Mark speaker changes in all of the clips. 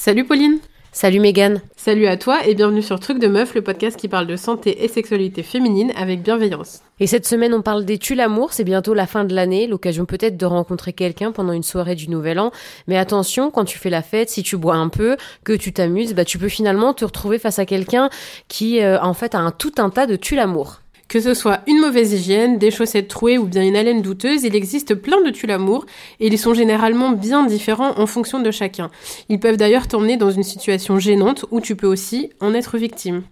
Speaker 1: Salut Pauline
Speaker 2: Salut Megan.
Speaker 1: Salut à toi et bienvenue sur Truc de Meuf, le podcast qui parle de santé et sexualité féminine avec bienveillance.
Speaker 2: Et cette semaine, on parle des l'amour. C'est bientôt la fin de l'année, l'occasion peut-être de rencontrer quelqu'un pendant une soirée du Nouvel An. Mais attention, quand tu fais la fête, si tu bois un peu, que tu t'amuses, bah tu peux finalement te retrouver face à quelqu'un qui, euh, en fait, a un tout un tas de tue l'amour.
Speaker 1: Que ce soit une mauvaise hygiène, des chaussettes trouées ou bien une haleine douteuse, il existe plein de tue-l'amour et ils sont généralement bien différents en fonction de chacun. Ils peuvent d'ailleurs t'emmener dans une situation gênante où tu peux aussi en être victime.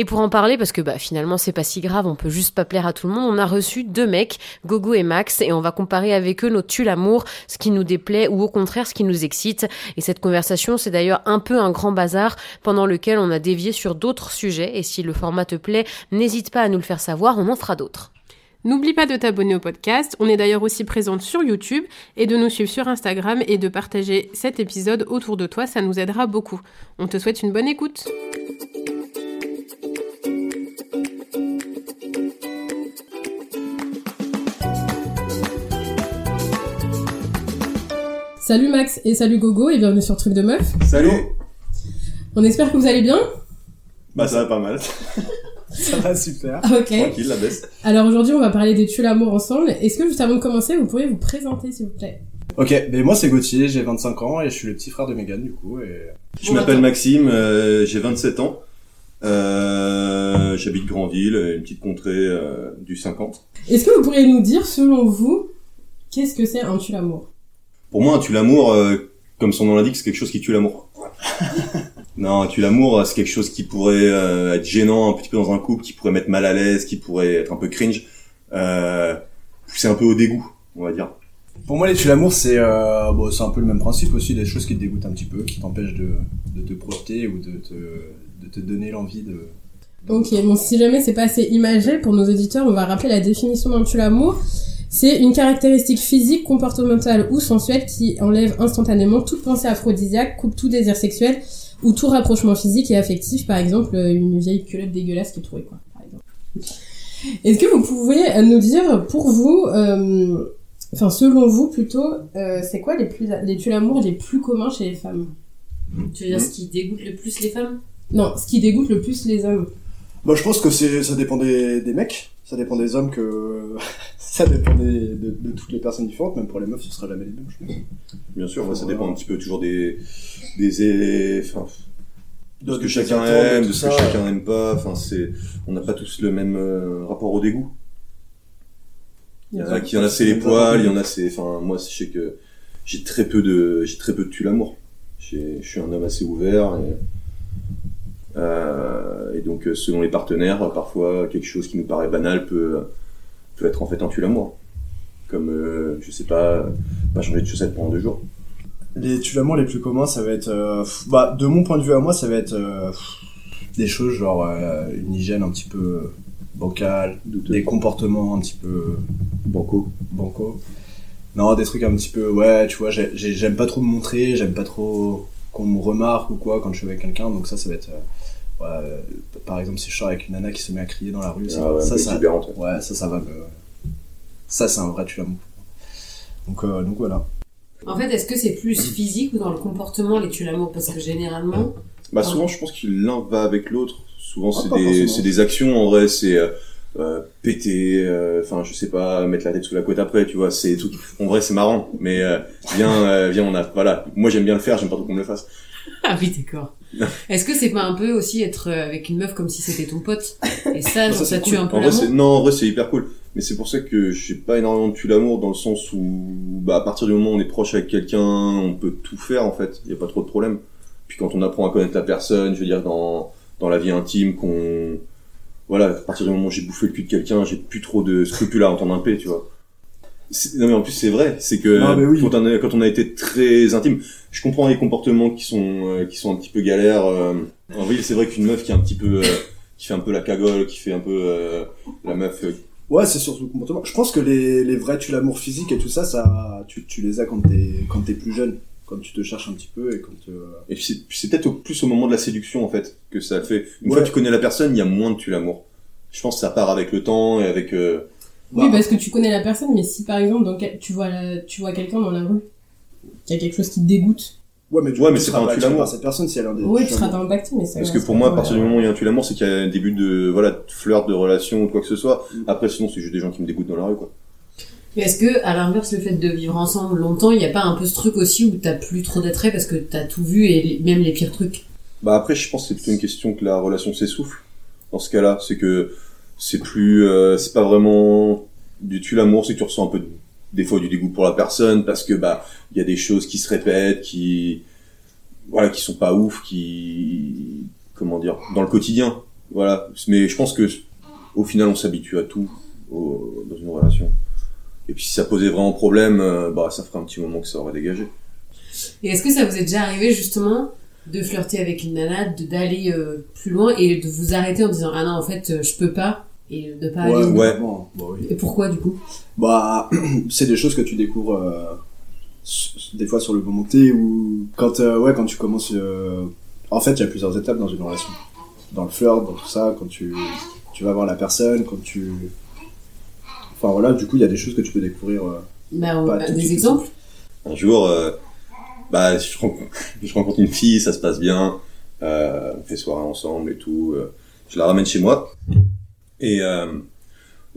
Speaker 2: Et pour en parler, parce que bah finalement c'est pas si grave, on peut juste pas plaire à tout le monde, on a reçu deux mecs, Gogo et Max, et on va comparer avec eux nos tue l'amour, ce qui nous déplaît ou au contraire ce qui nous excite. Et cette conversation, c'est d'ailleurs un peu un grand bazar pendant lequel on a dévié sur d'autres sujets. Et si le format te plaît, n'hésite pas à nous le faire savoir, on en fera d'autres.
Speaker 1: N'oublie pas de t'abonner au podcast, on est d'ailleurs aussi présente sur YouTube et de nous suivre sur Instagram et de partager cet épisode autour de toi, ça nous aidera beaucoup. On te souhaite une bonne écoute. Salut Max et salut Gogo et bienvenue sur Truc de Meuf.
Speaker 3: Salut
Speaker 1: On espère que vous allez bien
Speaker 3: Bah ça va pas mal. ça va super.
Speaker 1: Ok.
Speaker 3: Tranquille, la baisse.
Speaker 1: Alors aujourd'hui on va parler des tues l'amour ensemble. Est-ce que juste avant de commencer vous pourriez vous présenter s'il vous plaît?
Speaker 4: Ok, mais moi c'est Gauthier, j'ai 25 ans et je suis le petit frère de Megan du coup. Et...
Speaker 3: Je m'appelle Maxime, euh, j'ai 27 ans. Euh, J'habite Grandville, une petite contrée euh, du 50.
Speaker 1: Est-ce que vous pourriez nous dire selon vous qu'est-ce que c'est un tue l'amour?
Speaker 3: Pour moi, un tue l'amour, euh, comme son nom l'indique, c'est quelque chose qui tue l'amour. non, un tue l'amour, c'est quelque chose qui pourrait euh, être gênant un petit peu dans un couple, qui pourrait mettre mal à l'aise, qui pourrait être un peu cringe, euh, pousser un peu au dégoût, on va dire.
Speaker 4: Pour moi les tue l'amour c'est euh, bon, c'est un peu le même principe aussi, des choses qui te dégoûtent un petit peu, qui t'empêchent de, de te projeter ou de te, de te donner l'envie de...
Speaker 1: Ok, bon si jamais c'est pas assez imagé pour nos auditeurs, on va rappeler la définition d'un tue l'amour. C'est une caractéristique physique, comportementale ou sensuelle qui enlève instantanément toute pensée aphrodisiaque, coupe tout désir sexuel ou tout rapprochement physique et affectif, par exemple une vieille culotte dégueulasse qui est trouvée, quoi, par exemple. Est-ce que vous pouvez nous dire, pour vous, euh, enfin selon vous plutôt, euh, c'est quoi les plus les tue l'amour les plus communs chez les femmes?
Speaker 2: Tu veux dire ce qui dégoûte le plus les femmes?
Speaker 1: Non, ce qui dégoûte le plus les hommes.
Speaker 4: Moi je pense que c'est ça dépend des, des mecs, ça dépend des hommes que... ça dépend des, de, de toutes les personnes différentes, même pour les meufs ce sera jamais les mêmes je pense.
Speaker 3: Bien sûr, ouais, ça dépend un petit peu toujours des... des enfin, de ce que chacun aime, de ce
Speaker 4: ça.
Speaker 3: que chacun n'aime pas. Enfin, c'est, on n'a pas tous le même euh, rapport au dégoût. Il y en a qui en a c'est les poils, il y en a c'est, enfin, moi, je sais que j'ai très peu de, j'ai très peu de tue l'amour. Je suis un homme assez ouvert et, et donc euh, selon les partenaires, parfois quelque chose qui nous paraît banal peut peut être en fait un tue l'amour. Comme, euh, je sais pas, pas changer de chaussettes pendant deux jours.
Speaker 4: Les tue l'amour les plus communs ça va être... euh, bah de mon point de vue à moi ça va être euh, des choses genre euh, une hygiène un petit peu bancale, des comportements un petit peu
Speaker 3: Banco.
Speaker 4: banco. Non, des trucs un petit peu, ouais, tu vois, j'ai- j'ai- j'aime pas trop me montrer, j'aime pas trop qu'on me remarque ou quoi quand je suis avec quelqu'un, donc ça, ça va être, euh, ouais, euh, par exemple, si je sors avec une nana qui se met à crier dans la rue, ça,
Speaker 3: Ah ouais,
Speaker 4: ça, ça,
Speaker 3: exubérante, ouais.
Speaker 4: ouais, ça, ça va me, ça, c'est un vrai tue l'amour. Donc, euh, donc voilà.
Speaker 2: En fait, est-ce que c'est plus physique ou dans le comportement les tue l'amour Parce que généralement,
Speaker 3: Bah souvent, je pense que l'un va avec l'autre. Souvent,
Speaker 4: Ah,
Speaker 3: c'est des, c'est des actions. En vrai, c'est euh, euh, péter, euh, enfin, je sais pas, mettre la tête sous la couette après, tu vois. C'est tout. En vrai, c'est marrant, mais euh, viens, euh, viens, on a, voilà. Moi, j'aime bien le faire. J'aime pas trop qu'on me le fasse.
Speaker 2: Ah oui, d'accord. Est-ce que c'est pas un peu aussi être euh, avec une meuf comme si c'était ton pote Et ça,
Speaker 4: Ça,
Speaker 2: tue
Speaker 4: cool.
Speaker 2: un peu
Speaker 3: En vrai, c'est,
Speaker 2: l'amour
Speaker 3: non, en vrai, c'est hyper cool. Mais c'est pour ça que j'ai pas énormément de l'amour dans le sens où, bah, à partir du moment où on est proche avec quelqu'un, on peut tout faire en fait. Il y a pas trop de problème. Puis quand on apprend à connaître la personne, je veux dire dans dans la vie intime, qu'on voilà, à partir du moment où j'ai bouffé le cul de quelqu'un, j'ai plus trop de scrupules à entendre un P, tu vois. Non mais en plus c'est vrai, c'est que
Speaker 4: oui.
Speaker 3: quand, on a, quand on a été très intime, je comprends les comportements qui sont euh, qui sont un petit peu galères. euh. En vrai, c'est vrai qu'une meuf qui est un petit peu euh, qui fait un peu la cagole, qui fait un peu la meuf
Speaker 4: Ouais, c'est surtout le comportement. Je pense que les, les vrais tue l'amour physique et tout ça, ça, tu, tu les as quand t'es, quand t'es plus jeune. Quand tu te cherches un petit peu et quand,
Speaker 3: Et puis c'est- peut-être au- plus au moment de la séduction en fait que ça fait. Une
Speaker 4: Ouais.
Speaker 3: fois que tu connais la personne, il y a moins de tue l'amour. Je pense que ça part avec le temps et avec.
Speaker 1: Oui, parce que tu connais la personne, mais si par exemple tu vois la- tu vois quelqu'un dans la rue, qui a quelque chose qui te dégoûte,
Speaker 4: Ouais, mais,
Speaker 3: Ouais, mais
Speaker 4: tu
Speaker 3: c'est
Speaker 4: seras
Speaker 3: pas un tue l'amour.
Speaker 4: cette personne si elle a
Speaker 1: Oui, tu seras dans le back mais ça
Speaker 3: Parce que pour moi, à partir du moment où il y a un tue l'amour, c'est qu'il y a un début de, voilà, de flirt, de relation ou quoi que ce soit.
Speaker 4: Mm.
Speaker 3: Après, sinon, c'est juste des gens qui me dégoûtent dans la rue, quoi.
Speaker 2: Mais Est-ce que, à l'inverse, le fait de vivre ensemble longtemps, il n'y a pas un peu ce truc aussi où t'as plus trop d'attrait parce que t'as tout vu et les- même les pires trucs?
Speaker 3: Bah après, je pense que c'est plutôt une question que la relation s'essouffle. Dans ce cas-là, c'est que c'est plus, euh, c'est pas vraiment du tue l'amour, c'est que tu ressens un peu de- des fois du dégoût pour la personne parce que bah il y a des choses qui se répètent, qui voilà, qui sont pas ouf, qui comment dire, dans le quotidien, voilà. Mais je pense que au final, on s'habitue à tout au- dans une relation. Et puis si ça posait vraiment problème, euh, bah ça ferait un petit moment que ça aurait dégagé.
Speaker 2: Et est-ce que ça vous est déjà arrivé justement de flirter avec une nana, d'aller euh, plus loin et de vous arrêter en disant ah non en fait euh, je peux pas et de pas
Speaker 4: Ouais,
Speaker 2: aller
Speaker 3: ouais.
Speaker 4: bah oui.
Speaker 2: Et pourquoi du coup?
Speaker 4: Bah, c'est des choses que tu découvres euh, des fois sur le moment T ou quand euh, ouais quand tu commences. euh, En fait, il y a plusieurs étapes dans une relation. Dans le flirt, dans tout ça, quand tu tu vas voir la personne, quand tu. Enfin voilà, du coup, il y a des choses que tu peux découvrir. euh.
Speaker 2: bah, bah, Des
Speaker 4: suite.
Speaker 2: exemples?
Speaker 3: Un jour, euh, bah, je rencontre, je rencontre une fille, ça se passe bien, euh, on fait soirée ensemble et tout. euh, je la ramène chez moi et euh,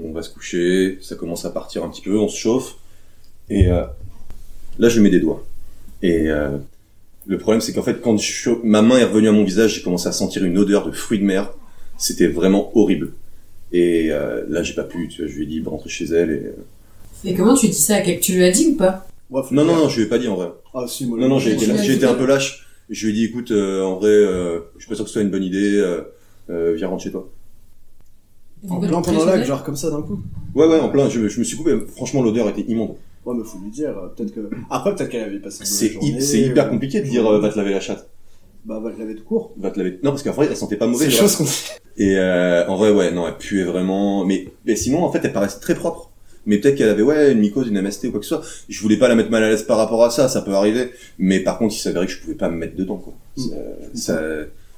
Speaker 3: on va se coucher, ça commence à partir un petit peu, on se chauffe et euh, là je lui mets des doigts. Et euh, le problème c'est qu'en fait quand je, ma main est revenue à mon visage, j'ai commencé à sentir une odeur de fruits de mer. C'était vraiment horrible. Et euh, là j'ai pas pu, tu vois, je lui ai dit de rentrer chez elle et... euh,
Speaker 2: Et comment tu dis ça à quelqu'un? Tu lui as dit ou pas?
Speaker 4: Ouais,
Speaker 3: Non, non, non, je lui ai pas dit en vrai.
Speaker 4: Ah si, moi,
Speaker 3: Non, non, j'ai été, un peu lâche. Je lui ai dit, écoute, euh, en vrai, euh, je suis pas sûr que ce soit une bonne idée, euh, euh, viens rentrer chez toi.
Speaker 4: En plein pendant l'acte, genre comme ça d'un coup.
Speaker 3: Ouais, ouais, en plein, je, me- je me suis coupé, franchement, l'odeur était immonde.
Speaker 4: Ouais, mais faut lui dire. euh, Peut-être que. Après, peut-être qu'elle avait passé
Speaker 3: C'est,
Speaker 4: journée,
Speaker 3: c'est hyper
Speaker 4: ou-
Speaker 3: compliqué de dire, euh, va te laver la chatte.
Speaker 4: Bah, va te laver tout court.
Speaker 3: Va te laver. Non, parce qu'en vrai, elle sentait pas mauvais.
Speaker 4: C'est
Speaker 3: genre.
Speaker 4: chose qu'on
Speaker 3: Et, euh, en vrai, ouais, non, elle puait vraiment, mais, mais sinon, en fait, elle paraissait très propre. Mais peut-être qu'elle avait, ouais, une mycose, une MST ou quoi que ce soit. Je voulais pas la mettre mal à l'aise par rapport à ça, ça peut arriver. Mais par contre, il s'avérait que je pouvais pas me mettre dedans, quoi.
Speaker 4: Mm.
Speaker 3: Ça, ça-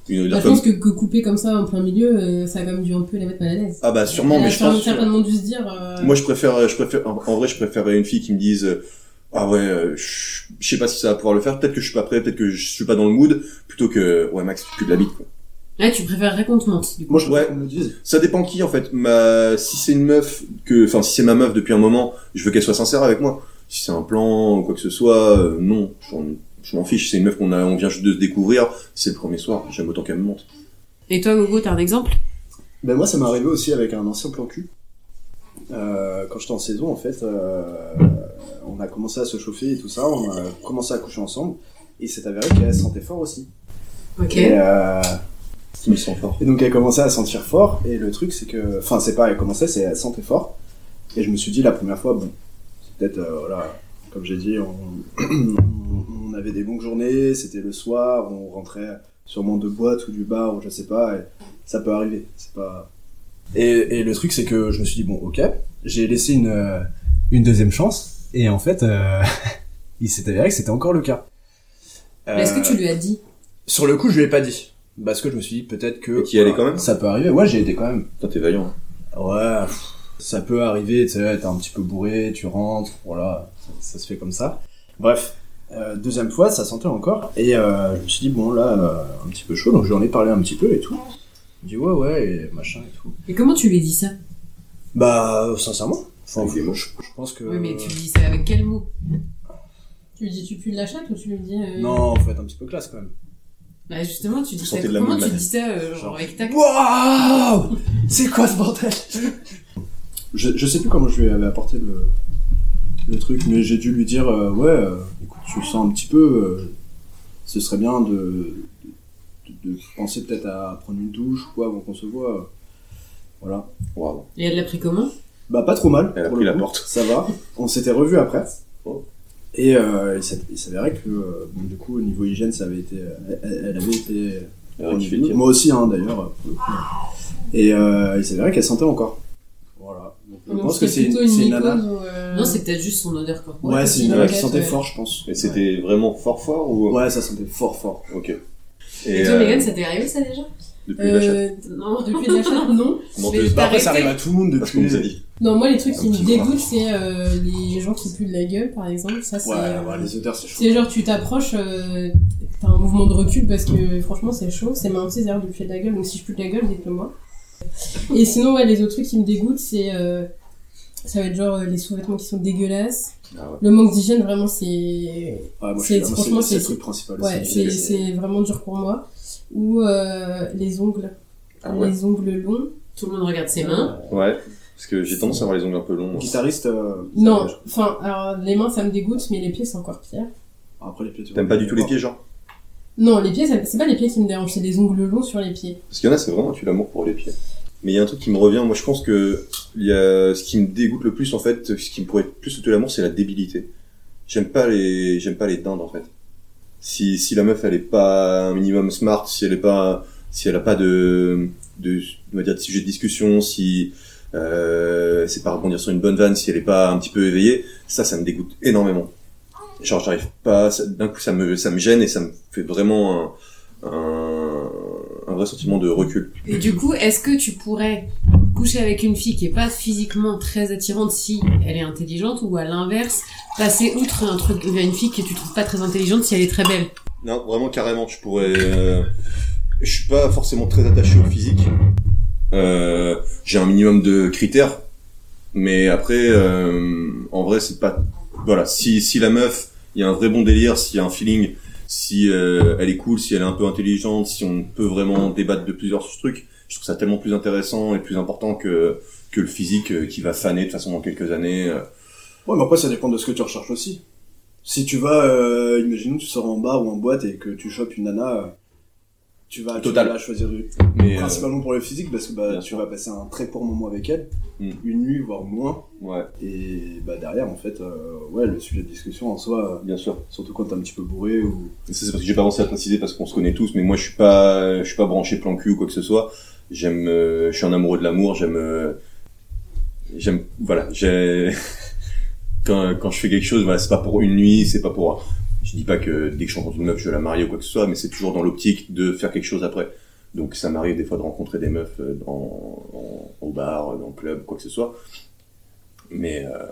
Speaker 3: une
Speaker 1: Bah, je
Speaker 3: comme,
Speaker 1: pense que, que couper comme ça en plein milieu, euh, ça a quand même dû un peu les mettre mal à l'aise.
Speaker 3: ah bah, sûrement, mais je pense,
Speaker 1: certainement dû se dire. euh,
Speaker 3: Moi, je préfère, je préfère, en en vrai, je préférerais une fille qui me dise, euh, ah ouais, euh, je je sais pas si ça va pouvoir le faire, peut-être que je suis pas prêt, peut-être que je suis pas dans le mood, plutôt que, ouais, Max, tu de la bite, quoi.
Speaker 2: Ah, tu préférerais qu'on te mente du coup
Speaker 4: Moi, je
Speaker 3: Ouais.
Speaker 4: préfère qu'on me le dise.
Speaker 3: Ça dépend qui, en fait. Ma, si c'est une meuf que, enfin, si c'est ma meuf depuis un moment, je veux qu'elle soit sincère avec moi. Si c'est un plan ou quoi que ce soit, euh, non, je m'en- je m'en fiche. C'est une meuf qu'on a, on vient juste de se découvrir, c'est le premier soir. J'aime autant qu'elle me monte.
Speaker 2: Et toi Gogo, t'as un exemple?
Speaker 4: Ben moi, ça m'est arrivé aussi avec un ancien plan cul. Euh, quand j'étais en saison, en fait, euh, on a commencé à se chauffer et tout ça, on a commencé à coucher ensemble, et c'est avéré qu'elle sentait fort aussi.
Speaker 2: Ok.
Speaker 4: Et, euh,
Speaker 3: Je me sens fort.
Speaker 4: et donc elle commençait à sentir fort, et le truc c'est que, enfin c'est pas elle commençait, c'est elle sentait fort, et je me suis dit la première fois, bon, c'est peut-être, euh, voilà, comme j'ai dit, on, on- avait des longues journées, c'était le soir, on rentrait sûrement de boîte ou du bar ou je sais pas, et ça peut arriver, c'est pas... Et, et le truc c'est que je me suis dit, bon ok, j'ai laissé une, euh, une deuxième chance, et en fait, euh, il s'est avéré que c'était encore le cas.
Speaker 2: Est-ce que
Speaker 4: Euh,
Speaker 2: tu lui as dit?
Speaker 4: Sur le coup, je lui ai pas dit. Parce que je me suis dit peut-être que...
Speaker 3: Et t'y allais quand même?
Speaker 4: Ça peut arriver, ouais, j'ai été quand même.
Speaker 3: Toi, t'es vaillant.
Speaker 4: Ouais, pff, ça peut arriver, tu sais, t'es un petit peu bourré, tu rentres, voilà, ça, ça se fait comme ça. Bref, euh, deuxième fois, ça sentait encore, et euh, je me suis dit, bon, là, euh, un petit peu chaud, donc je lui en ai parlé un petit peu et tout. Il dit, ouais, ouais, et machin et tout.
Speaker 2: Et comment tu lui dis ça?
Speaker 4: Bah, sincèrement, enfin, je, je pense que...
Speaker 2: Oui, mais tu lui dis ça avec quel mot?
Speaker 1: Tu lui dis tu pues de la chatte ou tu lui dis. euh,
Speaker 4: Non, faut être un petit peu classe quand même.
Speaker 2: Bah justement, tu dis ça. Comment tu
Speaker 3: là.
Speaker 2: dis ça euh, genre
Speaker 4: Genre-
Speaker 2: avec tact
Speaker 4: Waouh C'est quoi ce bordel? Je, je sais plus comment je lui avais apporté le, le truc, mais j'ai dû lui dire euh, ouais, euh, écoute, tu le sens un petit peu, euh, ce serait bien de, de, de penser peut-être à prendre une douche ou quoi avant qu'on se voit. Voilà.
Speaker 2: Et elle l'a pris comment?
Speaker 4: Bah pas trop mal.
Speaker 3: Elle a pris la porte.
Speaker 4: Ça va. On s'était revus après.
Speaker 3: Oh.
Speaker 4: Et euh, il s'avérait que euh, bon, du coup au niveau hygiène ça avait été, elle, elle avait été moi aussi, hein, d'ailleurs. Et euh, il s'avérait qu'elle sentait encore. Voilà. Je pense que c'est
Speaker 1: plutôt
Speaker 4: une, nana.
Speaker 1: ou, euh,
Speaker 2: Non, c'est peut-être juste son odeur corporelle.
Speaker 4: Ouais, c'est une nana qui sentait
Speaker 1: ouais.
Speaker 4: fort, je pense.
Speaker 3: Et c'était vraiment fort fort ou?
Speaker 4: Ouais, ça sentait fort, fort.
Speaker 3: Ok.
Speaker 2: Et, toi,
Speaker 3: euh,
Speaker 2: Megan, ça t'est arrivé ça déjà?
Speaker 3: depuis.
Speaker 1: Euh,
Speaker 2: Non.
Speaker 1: depuis de la chatte, non.
Speaker 3: Te-
Speaker 2: t'as
Speaker 4: Bah, après, ça arrive à tout le monde
Speaker 3: Parce qu'on
Speaker 4: depuis.
Speaker 3: nous a dit.
Speaker 1: Non, moi, les trucs qui me dégoûtent, c'est euh, les gens qui puent de la gueule, par exemple. Ça, c'est.
Speaker 4: Ouais, ouais, les odeurs, c'est chaud.
Speaker 1: C'est genre, tu t'approches, euh, t'as un mouvement de recul parce que franchement, c'est chaud. C'est ma petite d'ailleurs de puer de la gueule, donc si je pue de la gueule, dites-le moi. Et sinon, ouais, les autres trucs qui me dégoûtent, c'est. euh, ça va être genre euh, les sous-vêtements qui sont dégueulasses.
Speaker 3: Ah ouais.
Speaker 1: Le manque d'hygiène, vraiment, c'est.
Speaker 4: Ouais, moi, je
Speaker 1: c'est- franchement,
Speaker 4: c'est le truc principal.
Speaker 1: Ouais,
Speaker 4: aussi.
Speaker 1: c'est c'est vraiment dur pour moi. Ou euh, les ongles.
Speaker 3: Ah ouais.
Speaker 1: Les ongles longs.
Speaker 2: Tout le monde regarde ses mains.
Speaker 3: Ouais. Parce que j'ai tendance à avoir les ongles un peu longs. moi.
Speaker 4: Guitariste. euh,
Speaker 1: Non, enfin, alors les mains ça me dégoûte, mais les pieds c'est encore pire.
Speaker 4: Après les pieds. tu
Speaker 3: T'aimes pas du tout les pieds, genre?
Speaker 1: Non, les pieds, c'est pas les pieds qui me dérangent, c'est les ongles longs sur les pieds.
Speaker 3: Parce qu'il y en a, c'est vraiment tu l'amour pour les pieds. Mais il y a un truc qui me revient, moi je pense que il y a, ce qui me dégoûte le plus en fait, ce qui me pourrait être plus de l'amour, c'est la débilité. J'aime pas les, j'aime pas les dindes en fait. Si, si la meuf elle est pas un minimum smart, si elle est pas, si elle a pas de, de, on va dire de sujet de discussion, si, euh, c'est pas rebondir sur une bonne vanne, si elle est pas un petit peu éveillée, ça, ça me dégoûte énormément. Genre j'arrive pas, d'un coup ça me, ça me gêne et ça me fait vraiment un, un, un vrai sentiment de recul.
Speaker 2: Et du coup, est-ce que tu pourrais coucher avec une fille qui est pas physiquement très attirante si elle est intelligente ou à l'inverse, passer outre un truc vers une fille que tu trouves pas très intelligente si elle est très belle?
Speaker 3: Non, vraiment carrément, je pourrais. euh, Je suis pas forcément très attaché au physique. Euh, J'ai un minimum de critères, mais après, euh, en vrai, c'est pas. Voilà, si si la meuf, il y a un vrai bon délire, s'il y a un feeling, si euh, elle est cool, si elle est un peu intelligente, si on peut vraiment débattre de plusieurs trucs, je trouve ça tellement plus intéressant et plus important que que le physique euh, qui va faner de toute façon dans quelques années. euh.
Speaker 4: Ouais, mais après, ça dépend de ce que tu recherches aussi. Si tu vas, euh, imaginons, tu sors en bar ou en boîte et que tu chopes une nana, euh, tu vas, tu choisir de-
Speaker 3: Mais euh,
Speaker 4: principalement pour le physique parce que bah,
Speaker 3: Bien
Speaker 4: tu
Speaker 3: sûr.
Speaker 4: vas passer un très court moment avec elle,
Speaker 3: Mm.
Speaker 4: une nuit, voire moins.
Speaker 3: ouais,
Speaker 4: Et bah, derrière, en fait, euh, ouais, le sujet de discussion en soi, euh,
Speaker 3: bien sûr.
Speaker 4: surtout quand t'es un petit peu bourré ou.
Speaker 3: Ça, c'est parce que j'ai pas pensé à préciser parce qu'on se connaît tous, mais moi je suis pas, je suis pas branché plan cul ou quoi que ce soit. J'aime, euh, je suis un amoureux de l'amour. J'aime, j'aime, voilà, j'ai quand quand je fais quelque chose, voilà, c'est pas pour une nuit, c'est pas pour. Je dis pas que dès que je rencontre une meuf, je vais la marier ou quoi que ce soit, mais c'est toujours dans l'optique de faire quelque chose après. Donc ça m'arrive des fois de rencontrer des meufs euh, dans, au bar, dans le club, quoi que ce soit. Mais euh,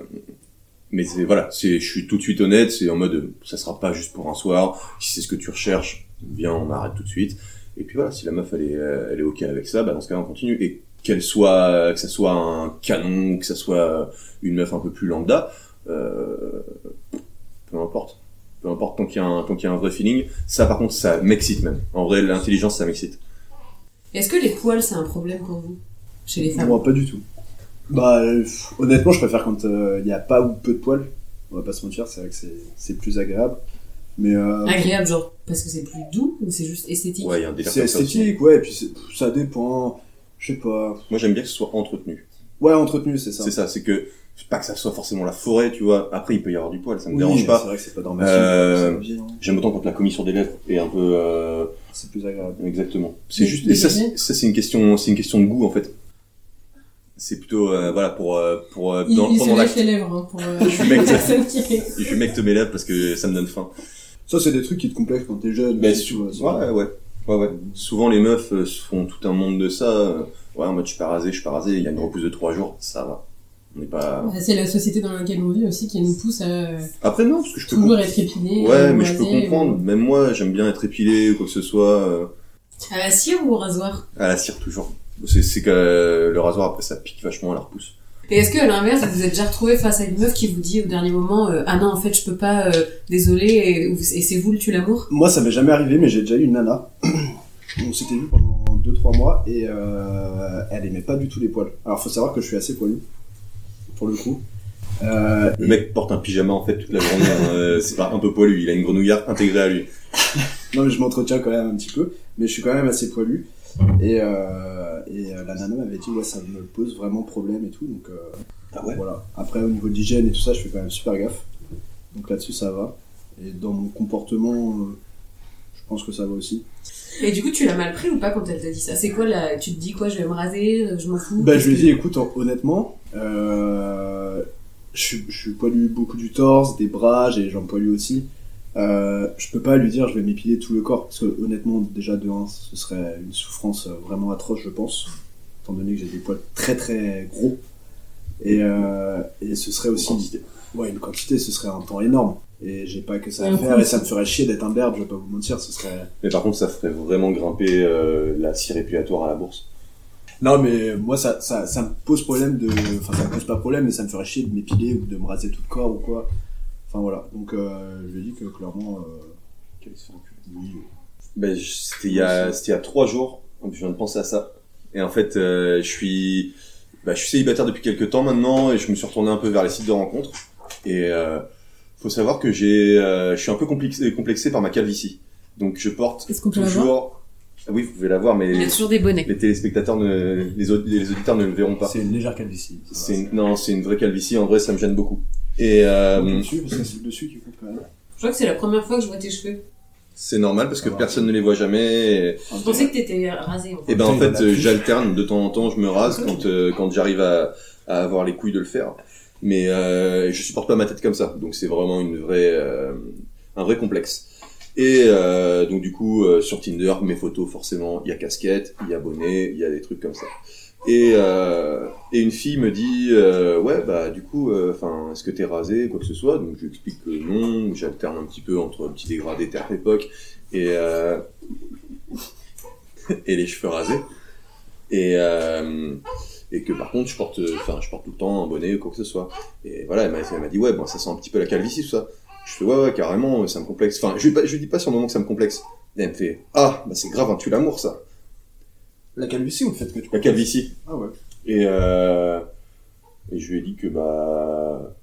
Speaker 3: mais c'est voilà, c'est je suis tout de suite honnête, c'est en mode euh, ça sera pas juste pour un soir. Si c'est ce que tu recherches, viens, on arrête tout de suite. Et puis voilà, si la meuf elle est euh, elle est ok avec ça, bah dans ce cas on continue. Et qu'elle soit que ça soit un canon, que ça soit une meuf un peu plus lambda, euh, peu importe. Peu importe tant qu'il y a un tant qu'il y a un vrai feeling. Ça par contre ça m'excite même. En vrai l'intelligence ça m'excite.
Speaker 2: Est-ce que les poils c'est un problème pour vous chez les femmes?
Speaker 4: Moi, pas du tout. Bah, euh, honnêtement, je préfère quand il y a pas ou peu de poils. On va pas se mentir, c'est vrai que c'est- c'est plus agréable. Mais euh,
Speaker 2: Agréable genre parce que c'est plus doux ou c'est juste esthétique?
Speaker 3: Ouais, il y a un délire
Speaker 4: c'est
Speaker 3: comme ça aussi.
Speaker 4: esthétique, ouais, et puis c'est- ça dépend. Je sais pas.
Speaker 3: Moi j'aime bien que ce soit entretenu.
Speaker 4: Ouais, entretenu, c'est ça.
Speaker 3: C'est ça, c'est que pas que ça soit forcément la forêt, tu vois. Après, il peut y avoir du poil, ça me
Speaker 4: Oui,
Speaker 3: dérange pas.
Speaker 4: C'est vrai que c'est pas dramatique.
Speaker 3: Euh,
Speaker 4: hein.
Speaker 3: J'aime autant quand la commission des lèvres est un peu euh,
Speaker 4: C'est plus agréable.
Speaker 3: exactement. C'est juste et ça, c'est- ça c'est une question, c'est une question de goût en fait. C'est plutôt euh, voilà pour euh, pour euh,
Speaker 1: Il,
Speaker 3: dans,
Speaker 1: il se
Speaker 3: pendant
Speaker 1: lèche
Speaker 3: l'acte.
Speaker 1: les lèvres hein, pour euh,
Speaker 3: Je mec, Je mecte mes lèvres parce que ça me donne faim.
Speaker 4: Ça, c'est des trucs qui te complexent quand t'es jeune.
Speaker 3: Mais
Speaker 4: aussi, tu vois, ça.
Speaker 3: ouais, ouais, ouais, ouais. Souvent les meufs euh, se font tout un monde de ça. Ouais, en mode je suis pas rasé, je suis pas rasé. Il y a une repousse de trois jours, ça va. On n'est pas.
Speaker 1: C'est la société dans laquelle on vit aussi qui nous pousse à
Speaker 3: Après non, parce que je peux
Speaker 1: toujours être épilé.
Speaker 3: Ouais,
Speaker 1: ou
Speaker 3: mais je peux
Speaker 1: rasé,
Speaker 3: comprendre.
Speaker 1: ou-
Speaker 3: Même moi, j'aime bien être épilé ou quoi que ce soit. euh,
Speaker 2: À la cire ou au rasoir?
Speaker 3: À la cire toujours. C'est que euh, le rasoir après ça pique vachement à la repousse.
Speaker 2: Et est-ce que à l'inverse vous vous êtes déjà retrouvé face à une meuf qui vous dit au dernier moment euh, ah non en fait je peux pas euh, désolé et, et c'est vous le tue l'amour?
Speaker 4: Moi, ça m'est jamais arrivé, mais j'ai déjà eu une nana. On s'était vu pendant 2-3 mois et euh, elle aimait pas du tout les poils. Alors, faut savoir que je suis assez poilu, pour le coup. Euh,
Speaker 3: Le mec porte un pyjama en fait toute la journée. hein, euh, c'est pas un peu poilu. Il a une grenouillère intégrée à lui.
Speaker 4: Non, mais je m'entretiens quand même un petit peu, mais je suis quand même assez poilu. Et, euh, et la nana m'avait dit, ouais, ça me pose vraiment problème et tout. Donc, euh,
Speaker 3: Ah ouais?
Speaker 4: voilà. Après, au niveau d'hygiène et tout ça, je fais quand même super gaffe. Donc là-dessus, ça va. Et dans mon comportement, je pense que ça va aussi.
Speaker 2: Et du coup tu l'as mal pris ou pas quand elle t'a dit ça? C'est quoi là Tu te dis quoi Je vais me raser Je m'en fous?
Speaker 4: Bah, je lui ai dit, écoute, hon- honnêtement, euh, je, suis- je suis poilu beaucoup du torse, des bras, j'ai les jambes poilues aussi. Euh, je peux pas lui dire, je vais m'épiler tout le corps, parce que honnêtement, déjà de 1, ce serait une souffrance euh, vraiment atroce, je pense, étant donné que j'ai des poils très très gros. Et, euh, et ce serait aussi
Speaker 3: Quantité.
Speaker 4: ouais, une quantité, ce serait un temps énorme. Et j'ai pas que ça à faire et ça me ferait chier d'être un berbe, je vais pas vous mentir, ce serait.
Speaker 3: Mais par contre, ça ferait vraiment grimper euh, la scie répulatoire à la bourse.
Speaker 4: Non, mais moi, ça, ça, ça me pose problème de. Enfin, ça me pose pas problème, mais ça me ferait chier de m'épiler ou de me raser tout le corps ou quoi. Enfin, voilà. Donc, euh, je lui ai dit que clairement. Euh, oui.
Speaker 3: Ben, c'était il y a, c'était il y a trois jours. Je viens de penser à ça. Et en fait, euh, je suis, bah, je suis célibataire depuis quelques temps maintenant et je me suis retourné un peu vers les sites de rencontres. Et euh, faut savoir que j'ai, euh, je suis un peu complexé, complexé par ma calvitie. Donc je porte
Speaker 1: Est-ce qu'on peut
Speaker 3: toujours. Ah Oui, vous pouvez la voir, mais
Speaker 2: Il y a toujours des bonnets.
Speaker 3: les téléspectateurs, ne, les, aud- les auditeurs ne le verront pas.
Speaker 4: C'est une légère calvitie. ça
Speaker 3: C'est
Speaker 4: va,
Speaker 3: une- non, c'est une vraie calvitie. En vrai, ça me gêne beaucoup. Et euh,
Speaker 4: dessus, parce que c'est le dessus qui compte quand même.
Speaker 2: Je crois que c'est la première fois que je vois tes cheveux.
Speaker 3: c'est normal parce que
Speaker 4: Ah,
Speaker 3: personne ne les voit jamais.
Speaker 2: Je pensais que t'étais rasé. En fait.
Speaker 3: Et ben en
Speaker 4: Putain, il
Speaker 3: fait, euh, j'alterne de temps en temps, je me rase quand euh, quand j'arrive à, à avoir les couilles de le faire. Mais euh, je supporte pas ma tête comme ça, donc c'est vraiment une vraie euh, un vrai complexe. Et euh, donc du coup sur Tinder, mes photos forcément, il y a casquette, il y a bonnet, il y a des trucs comme ça. Et et une fille me dit ouais bah du coup enfin est-ce que t'es rasé quoi que ce soit? Donc je lui explique que non j'alterne un petit peu entre un petit dégradé terre époque et et les cheveux rasés et et que par contre je porte enfin je porte tout le temps un bonnet ou quoi que ce soit. Et voilà elle m'a elle m'a dit ouais bon ça sent un petit peu la calvitie tout ça. Je fais ouais ouais carrément ça me complexe. Enfin je lui, pas- je dis pas sur le moment que ça me complexe. Et elle me fait ah bah c'est grave un tue l'amour ça.
Speaker 4: La calvitie ou le fait que tu.
Speaker 3: la calvitie.
Speaker 4: Ah ouais.
Speaker 3: et euh, et je lui ai dit que bah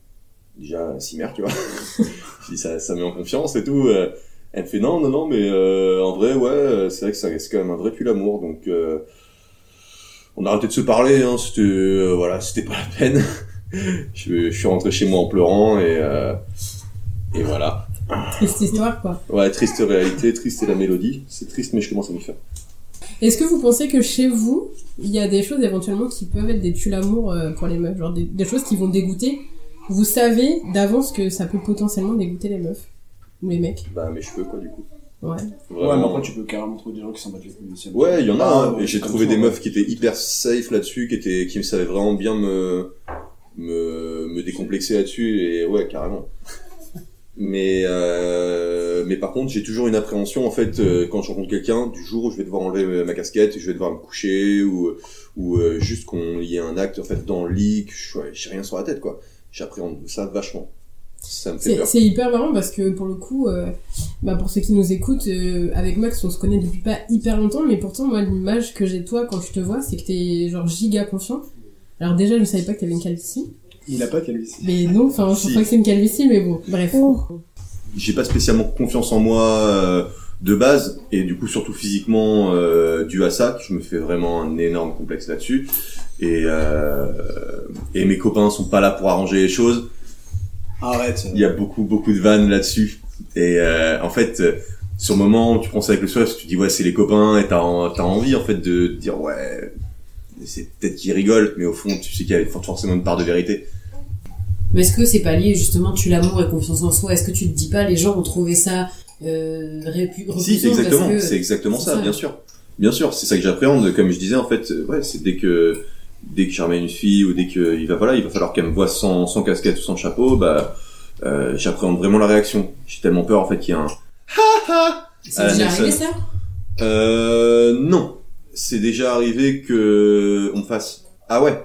Speaker 3: déjà Cimer tu vois. Je dis ça ça met en confiance et tout euh, elle me fait non non non mais euh, en vrai ouais euh, c'est vrai que ça reste quand même un vrai tue l'amour donc euh, on a arrêté de se parler hein, c'était euh, voilà c'était pas la peine. Je, je suis rentré chez moi en pleurant et euh, et voilà.
Speaker 1: Triste histoire, quoi.
Speaker 3: ouais triste réalité triste est la mélodie. C'est triste mais je commence à m'y faire.
Speaker 1: Est-ce que vous pensez que chez vous, il y a des choses éventuellement qui peuvent être des tue-l'amour euh, pour les meufs? Genre des, des choses qui vont dégoûter? Vous savez d'avance que ça peut potentiellement dégoûter les meufs Ou les mecs?
Speaker 3: Bah mes cheveux quoi du coup
Speaker 1: Ouais.
Speaker 4: Ouais, mais après, tu peux carrément trouver des gens qui s'en battent les couilles aussi.
Speaker 3: Ouais, il y en a.
Speaker 4: Ah,
Speaker 3: hein.
Speaker 4: ouais,
Speaker 3: et j'ai trouvé des
Speaker 4: ouais.
Speaker 3: meufs qui étaient hyper safe là-dessus, qui étaient, qui savaient vraiment bien me, me, me décomplexer là-dessus. Et ouais, carrément. Mais, euh, mais par contre, j'ai toujours une appréhension en fait euh, quand je rencontre quelqu'un du jour où je vais devoir enlever ma casquette, je vais devoir me coucher ou, ou euh, juste qu'on y ait un acte en fait dans le lit, que j'ai rien sur la tête quoi. J'appréhende ça vachement.
Speaker 1: C'est hyper marrant parce que pour le coup, euh, bah pour ceux qui nous écoutent, euh, avec Max on se connaît depuis pas hyper longtemps, mais pourtant moi l'image que j'ai de toi quand je te vois, c'est que t'es genre giga confiant. Alors déjà je ne savais pas que t'avais une calvitie,
Speaker 4: Il a pas de calvitie.
Speaker 1: mais non, enfin je
Speaker 3: Si.
Speaker 1: crois que c'est une calvitie, mais bon, bref.
Speaker 3: j'ai pas spécialement confiance en moi euh, de base et du coup surtout physiquement euh, dû à ça je me fais vraiment un énorme complexe là-dessus et euh, et mes copains sont pas là pour arranger les choses
Speaker 4: Arrête.
Speaker 3: il y a beaucoup beaucoup de vannes là-dessus et euh, en fait euh, sur le moment tu prends ça avec le sourire tu dis ouais c'est les copains et t'as t'as envie en fait de te dire ouais c'est peut-être qu'ils rigolent mais au fond tu sais qu'il y a forcément une part de vérité
Speaker 2: Mais est-ce que c'est pas lié justement tu l'amour et confiance en soi? Est-ce que tu te dis pas les gens ont trouvé ça euh, répu-
Speaker 3: Si, exactement,
Speaker 2: parce que
Speaker 3: c'est exactement
Speaker 2: c'est
Speaker 3: ça,
Speaker 2: ça.
Speaker 3: bien sûr. Bien sûr, c'est ça que j'appréhende. Comme je disais, en fait, euh, ouais, c'est dès que dès que je ramène une fille ou dès que il va voilà, il va falloir qu'elle me voie sans, sans casquette ou sans chapeau, bah euh, j'appréhende vraiment la réaction. J'ai tellement peur en fait qu'il y a un
Speaker 2: c'est
Speaker 3: Ah,
Speaker 2: déjà
Speaker 3: Nelson.
Speaker 2: arrivé ça?
Speaker 3: Euh, non, c'est déjà arrivé que on me fasse ah ouais.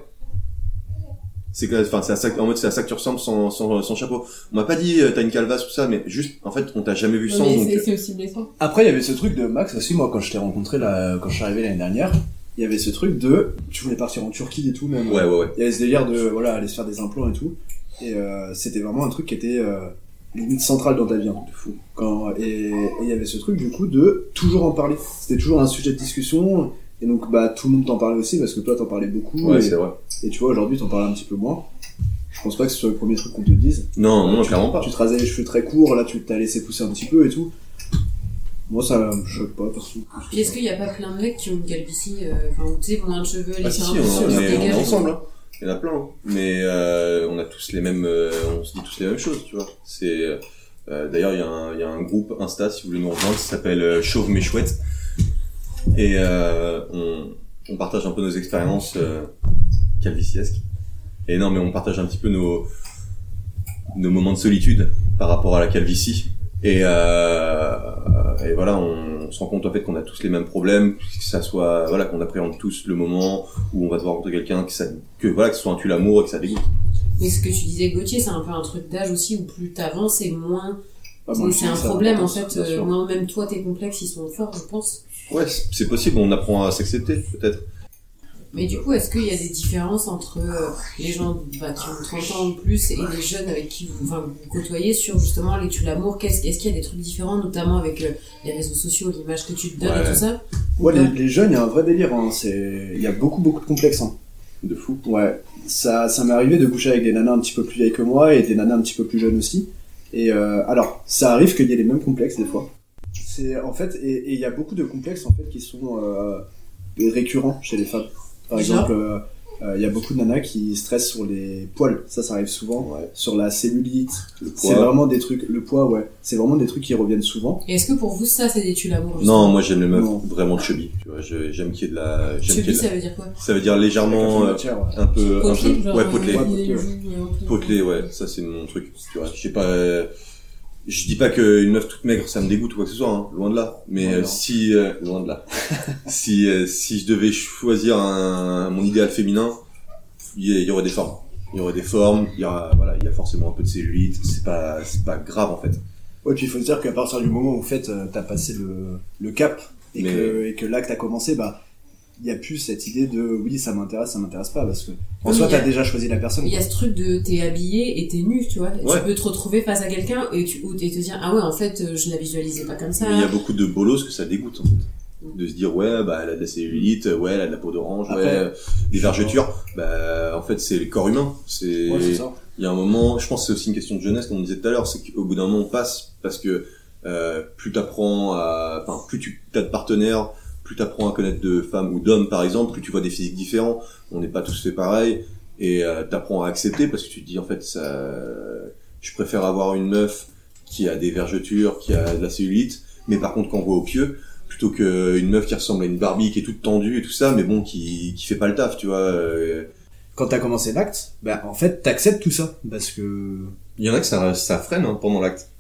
Speaker 3: C'est que, enfin, c'est à ça, que- en mode, c'est à ça que tu ressembles sans, sans, sans chapeau. On m'a pas dit, euh, t'as une calvasse, tout ça, mais juste, en fait, on t'a jamais vu sans,
Speaker 1: mais
Speaker 3: donc,
Speaker 1: c'est- c'est aussi blessant.
Speaker 4: Après, il y avait ce truc de Max aussi, moi, quand je t'ai rencontré là, quand je suis arrivé l'année dernière, il y avait ce truc de, tu voulais partir en Turquie et tout, même.
Speaker 3: ouais, ouais, ouais.
Speaker 4: Il y avait ce délire de, voilà, aller se faire des implants et tout. Et euh, c'était vraiment un truc qui était euh, limite central dans ta vie, hein, de fou. Quand, et il y avait ce truc, du coup, de toujours en parler. C'était toujours un sujet de discussion. Et donc, bah, tout le monde t'en parlait aussi, parce que toi, t'en parlais beaucoup.
Speaker 3: Ouais,
Speaker 4: et,
Speaker 3: c'est vrai.
Speaker 4: et tu vois, aujourd'hui, t'en parles un petit peu moins. Je pense pas que ce soit le premier truc qu'on te dise.
Speaker 3: Non, non, clairement pas.
Speaker 4: Tu te rasais les cheveux très courts, là, tu t'as laissé pousser un petit peu et tout. Moi, ça me choque pas, perso.
Speaker 2: Puis est-ce qu'il y a pas plein de mecs qui ont une calvitie, euh, enfin, tu sais, moins de cheveux, les
Speaker 3: Ah si,
Speaker 2: seins
Speaker 3: si,
Speaker 2: un peu,
Speaker 3: on, on est, on est ensemble. Hein. Il y en a plein. hein. Mais euh, on a tous les mêmes, euh, on se dit tous les mêmes choses, tu vois. C'est euh, d'ailleurs il y, a un- y a un groupe Insta si vous voulez nous rejoindre, qui s'appelle euh, Chauve mais chouette. Et euh, on, on partage un peu nos expériences euh, calviciesques. Et non, mais on partage un petit peu nos nos moments de solitude par rapport à la calvitie. Et, euh, et voilà, on, on se rend compte en fait qu'on a tous les mêmes problèmes, que ça soit voilà qu'on appréhende tous le moment où on va devoir rencontrer quelqu'un que ça que voilà que ce soit un tue l'amour et que ça dégoûte.
Speaker 2: Mais ce que tu disais, Gauthier, c'est un peu un truc d'âge aussi où plus t'avances et moins.
Speaker 4: Ah, moi,
Speaker 2: c'est un
Speaker 4: ça
Speaker 2: problème en fait. euh, non, même toi, tes complexes, ils sont forts, je pense.
Speaker 3: Ouais, c'est possible, on apprend à s'accepter peut-être.
Speaker 2: Mais du coup, est-ce qu'il y a des différences entre euh, les gens bah, qui ont 30 ans ou plus et les jeunes avec qui vous, enfin, vous côtoyez sur justement les tu l'amour Qu'est-ce- Est-ce qu'il y a des trucs différents, notamment avec euh, les réseaux sociaux, l'image que tu te donnes et tout ça? Ou
Speaker 4: Ouais, les, les jeunes, il y a un vrai délire. Hein. C'est, il y a beaucoup, beaucoup de complexes. Hein.
Speaker 3: De fou.
Speaker 4: Ouais, ça, ça m'est arrivé de coucher avec des nanas un petit peu plus vieilles que moi et des nanas un petit peu plus jeunes aussi. Et euh, alors, ça arrive qu'il y ait les mêmes complexes des fois. C'est en fait, et et il y a beaucoup de complexes en fait qui sont euh, récurrents chez les femmes. Par exemple, euh, euh, il y a beaucoup de nanas qui stressent sur les poils. Ça, ça arrive souvent.
Speaker 3: Ouais.
Speaker 4: Sur la cellulite.
Speaker 3: Le
Speaker 4: C'est
Speaker 3: poids.
Speaker 4: vraiment des trucs. Le poids, ouais. C'est vraiment des trucs qui reviennent souvent.
Speaker 2: Et est-ce que pour vous, ça, c'est des tu l'amour
Speaker 3: Non, moi j'aime les meufs
Speaker 4: Non.
Speaker 3: vraiment chubby. Tu vois, j'aime qu'il y ait de la.
Speaker 2: Chubby,
Speaker 3: de la-
Speaker 2: ça veut dire quoi?
Speaker 3: Ça veut dire légèrement euh,
Speaker 4: Matière, ouais.
Speaker 3: un peu, un peu,
Speaker 1: genre,
Speaker 3: ouais potelé,
Speaker 1: euh,
Speaker 4: Ouais,
Speaker 1: euh,
Speaker 3: potelé, ouais, ça c'est mon truc. Tu vois, je sais pas, euh, je dis pas qu'une meuf toute maigre ça me dégoûte ou quoi que ce soit, hein, loin de là. Mais
Speaker 4: Ouais,
Speaker 3: euh, si, euh, loin de là, si euh, si je devais choisir un, mon idéal féminin, il y, aurait des formes. Il y aurait des formes, il y aura, voilà, il y a forcément un peu de cellulite. C'est pas, c'est pas grave en fait.
Speaker 4: Ouais, puis il faut se dire qu'à partir du moment où en fait euh, t'as passé le, le cap et,
Speaker 3: Mais-
Speaker 4: que, et que là que t'as commencé, bah il y a plus cette idée de oui ça m'intéresse, ça m'intéresse pas parce que en
Speaker 2: Oui,
Speaker 4: soi t'as déjà choisi la personne.
Speaker 2: Il y a ce truc de t'es habillé et t'es nu, tu vois.
Speaker 3: Ouais.
Speaker 2: Tu peux te retrouver face à quelqu'un et, tu, ou- et te dire, ah ouais, en fait, euh, je la visualisais pas comme ça.
Speaker 3: Il y a beaucoup de bolos que ça dégoûte en fait. De se dire ouais bah elle a de la cellulite, ouais elle a de la peau d'orange, ouais euh, des vergetures. Bah en fait c'est le corps humain. C'est
Speaker 4: Ouais, c'est ça.
Speaker 3: il y a un moment, je pense que c'est aussi une question de jeunesse comme on disait tout à l'heure, c'est qu'au bout d'un moment on passe parce que euh, plus t'apprends à, enfin plus tu as de partenaires, plus t'apprends à connaître de femmes ou d'hommes par exemple, plus tu vois des physiques différents. On n'est pas tous fait pareil et euh, t'apprends à accepter parce que tu te dis en fait ça, je préfère avoir une meuf qui a des vergetures, qui a de la cellulite, mais par contre qu'on voit au pieu plutôt qu'une meuf qui ressemble à une Barbie qui est toute tendue et tout ça, mais bon qui qui fait pas le taf, tu vois. euh,
Speaker 4: Quand t'as commencé l'acte, bah en fait t'acceptes tout ça parce que
Speaker 3: Il y en a que ça, ça freine hein, pendant l'acte.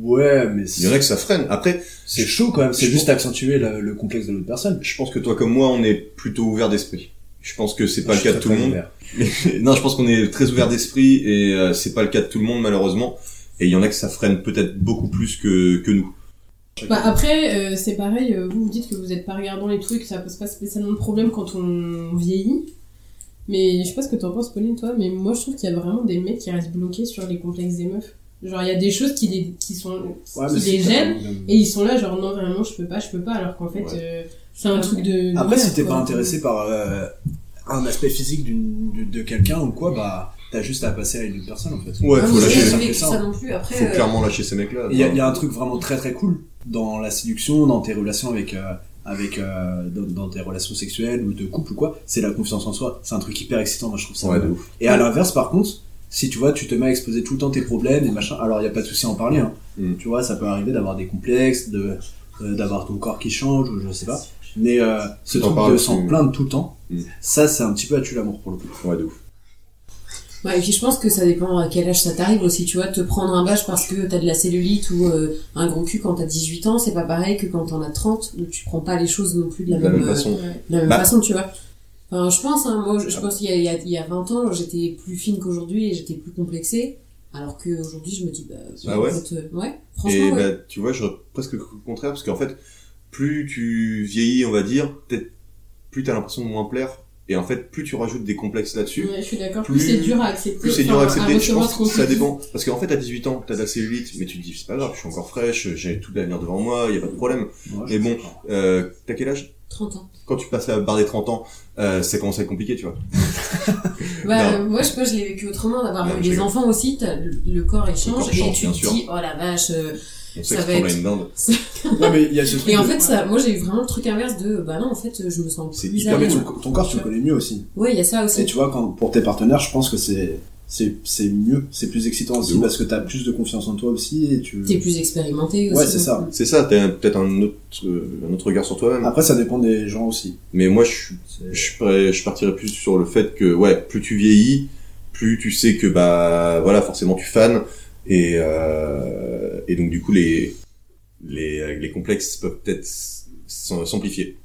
Speaker 4: Ouais mais
Speaker 3: Il y en a que ça freine. Après,
Speaker 4: c'est chaud quand même. C'est juste
Speaker 3: pense-
Speaker 4: accentuer le, le complexe de l'autre personne.
Speaker 3: je pense que toi comme moi, on est plutôt ouvert d'esprit. Je pense que c'est pas
Speaker 4: Je
Speaker 3: le cas de tout le monde. non, je pense qu'on est très ouvert d'esprit et euh, c'est pas le cas de tout le monde malheureusement. Et il y en a que ça freine peut-être beaucoup plus que, que nous.
Speaker 1: Bah après, euh, c'est pareil, euh, vous vous dites que vous êtes pas regardant les trucs, ça pose pas spécialement de problème quand on vieillit. Mais je sais pas ce que t'en penses, Pauline, toi, mais moi je trouve qu'il y a vraiment des mecs qui restent bloqués sur les complexes des meufs. Genre, il y a des choses qui les, qui sont,
Speaker 4: Ouais,
Speaker 1: qui
Speaker 4: mais
Speaker 1: les gênent, et ils sont là, genre, non, vraiment, je peux pas, je peux pas, alors qu'en fait,
Speaker 3: Ouais.
Speaker 1: euh, c'est un truc de.
Speaker 4: Après, si t'es pas intéressé par euh, un aspect physique d'une, de, de quelqu'un ou quoi, bah t'as juste à passer à une autre personne en fait.
Speaker 3: Ouais,
Speaker 2: Ah,
Speaker 3: faut lâcher.
Speaker 4: ça ça.
Speaker 2: ça non plus. Après,
Speaker 3: Faut
Speaker 2: euh,
Speaker 3: clairement lâcher ces mecs-là.
Speaker 4: Il y, a, il y a un truc vraiment très très cool dans la séduction, dans tes relations avec, euh, avec euh, dans, dans tes relations sexuelles ou de couple ou quoi, c'est la confiance en soi. C'est un truc hyper excitant, moi je trouve ça.
Speaker 3: Ouais, de ouf.
Speaker 4: Et à l'inverse, par contre, si tu vois, tu te mets à exposer tout le temps tes problèmes et machin, alors il y a pas de souci à en parler. Hein.
Speaker 3: Mm.
Speaker 4: Tu vois, ça peut arriver d'avoir des complexes, de euh, d'avoir ton corps qui change ou je sais pas. Mais euh, ce truc
Speaker 3: parles,
Speaker 4: de s'en
Speaker 3: tu-
Speaker 4: plaindre tout le temps,
Speaker 3: Mm.
Speaker 4: ça c'est un petit peu à tuer l'amour pour le coup.
Speaker 3: Ouais, de ouf.
Speaker 2: Ouais, et puis je pense que ça dépend à quel âge ça t'arrive aussi, tu vois, te prendre un bâche parce que t'as de la cellulite ou euh, un gros cul quand t'as 18 ans, c'est pas pareil que quand t'en as 30, où tu prends pas les choses non plus de la,
Speaker 3: De
Speaker 2: même,
Speaker 3: même façon.
Speaker 2: De la même
Speaker 3: Bah.
Speaker 2: façon, tu vois. Enfin, je pense, hein, moi, je, je pense qu'il y a, il y, a, il y a 20 ans, j'étais plus fine qu'aujourd'hui et j'étais plus complexée, alors qu'aujourd'hui, je me dis, bah,
Speaker 3: Ah ouais
Speaker 2: fait, euh, ouais, franchement,
Speaker 3: Et
Speaker 2: ouais.
Speaker 3: bah, tu vois, je presque le contraire, parce qu'en fait, plus tu vieillis, on va dire, peut-être plus t'as l'impression de moins plaire, et en fait, plus tu rajoutes des complexes là-dessus,
Speaker 1: Ouais, je suis d'accord,
Speaker 3: Plus-
Speaker 1: plus, c'est dur à accepter.
Speaker 3: plus c'est dur à accepter. Je
Speaker 1: recevoir
Speaker 3: pense que ça dépend. Parce qu'en fait, à 18 ans, t'as de la cellulite, mais tu te dis, c'est pas grave, je suis encore fraîche, j'ai tout l'avenir devant moi, y a pas de problème.
Speaker 4: Ouais,
Speaker 3: Mais
Speaker 4: je
Speaker 3: bon. Euh, t'as quel âge?
Speaker 2: 30 ans.
Speaker 3: Quand tu passes la barre des 30 ans, euh, ça commence à être compliqué, tu vois.
Speaker 2: Bah, euh, moi, je pas, je l'ai vécu autrement, d'avoir eu des enfants aussi, le, le corps il change,
Speaker 3: corps change,
Speaker 2: et tu te dis, oh la vache, euh, Ça va
Speaker 3: c'est
Speaker 2: être-
Speaker 3: une dinde.
Speaker 4: Non, mais il y a ce truc.
Speaker 2: Et en fait, ça, moi j'ai eu vraiment le truc inverse de, bah non, en fait, je me sens
Speaker 3: C'est
Speaker 2: plus
Speaker 3: hyper
Speaker 2: à
Speaker 4: ton, ton corps, tu le connais mieux aussi.
Speaker 2: Ouais, il y a ça
Speaker 4: Et
Speaker 2: aussi.
Speaker 4: tu vois, quand, pour tes partenaires, je pense que c'est, c'est, c'est mieux, c'est plus excitant aussi parce que t'as plus de confiance en toi aussi et tu.
Speaker 2: T'es plus expérimenté aussi.
Speaker 4: Ouais, c'est ça.
Speaker 3: C'est ça, t'as peut-être un autre, euh, un autre regard sur toi-même.
Speaker 4: Après, ça dépend des gens aussi.
Speaker 3: Mais moi, je je, je partirais plus sur le fait que ouais plus tu vieillis plus tu sais que bah voilà forcément tu fans et euh, et donc du coup les les les complexes peuvent peut-être s'am- s'amplifier.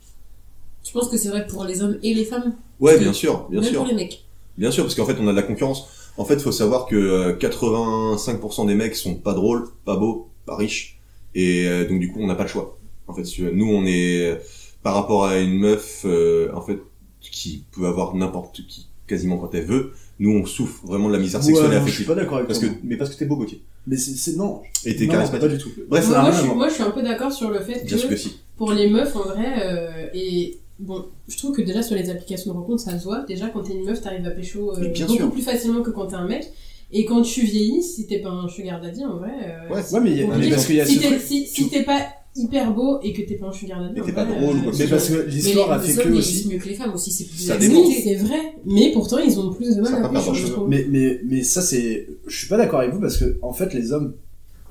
Speaker 5: Je pense que c'est vrai pour les hommes et les femmes.
Speaker 3: Ouais, bien sûr, bien
Speaker 5: même
Speaker 3: sûr.
Speaker 5: pour les mecs.
Speaker 3: Bien sûr, parce qu'en fait, on a de la concurrence. En fait, faut savoir que euh, 85% des mecs sont pas drôles, pas beaux, pas riches, et euh, donc du coup, on n'a pas le choix. En fait, euh, nous, on est par rapport à une meuf, euh, en fait, qui peut avoir n'importe qui, quasiment quand elle veut. Nous, on souffre vraiment de la misère sexuelle
Speaker 4: Ouais,
Speaker 3: et
Speaker 4: non, je suis
Speaker 3: affective.
Speaker 4: pas d'accord avec
Speaker 3: Parce que,
Speaker 4: toi.
Speaker 3: mais parce que t'es beau, Gauthier.
Speaker 4: Mais c'est, non.
Speaker 3: Et t'es charismatique.
Speaker 4: Pas du tout.
Speaker 3: Bref,
Speaker 1: Moi,
Speaker 4: ça
Speaker 1: moi, je suis,
Speaker 4: voir.
Speaker 1: moi, je suis un peu d'accord sur le fait que
Speaker 3: que si.
Speaker 1: pour les meufs, en vrai, euh, et bon, je trouve que déjà sur les applications de rencontre, ça se voit. Déjà, quand t'es une meuf, t'arrives à pécho euh,
Speaker 3: Mais
Speaker 1: beaucoup
Speaker 3: sûr.
Speaker 1: plus facilement que quand t'es un mec. Et quand tu vieillis, si t'es pas un sugar daddy, en vrai, euh,
Speaker 3: Ouais,
Speaker 4: Ouais, mais, il y a- mais parce qu'il y a
Speaker 1: si t'es
Speaker 4: truc.
Speaker 1: si, si t'es pas hyper beau et que t'es pas un sugar daddy, en
Speaker 3: t'es
Speaker 1: vrai,
Speaker 3: pas drôle ou quoi
Speaker 4: Mais
Speaker 3: ce
Speaker 4: parce que
Speaker 5: Mais
Speaker 4: l'histoire a fait
Speaker 5: les hommes
Speaker 4: que aussi.
Speaker 5: mieux que les femmes aussi, c'est plus
Speaker 3: Ça.
Speaker 1: Oui, c'est vrai. Mais pourtant, ils ont plus de mal
Speaker 3: Ça
Speaker 1: à pécho.
Speaker 4: Mais, mais, mais ça, c'est. Je suis pas d'accord avec vous parce que, en fait, les hommes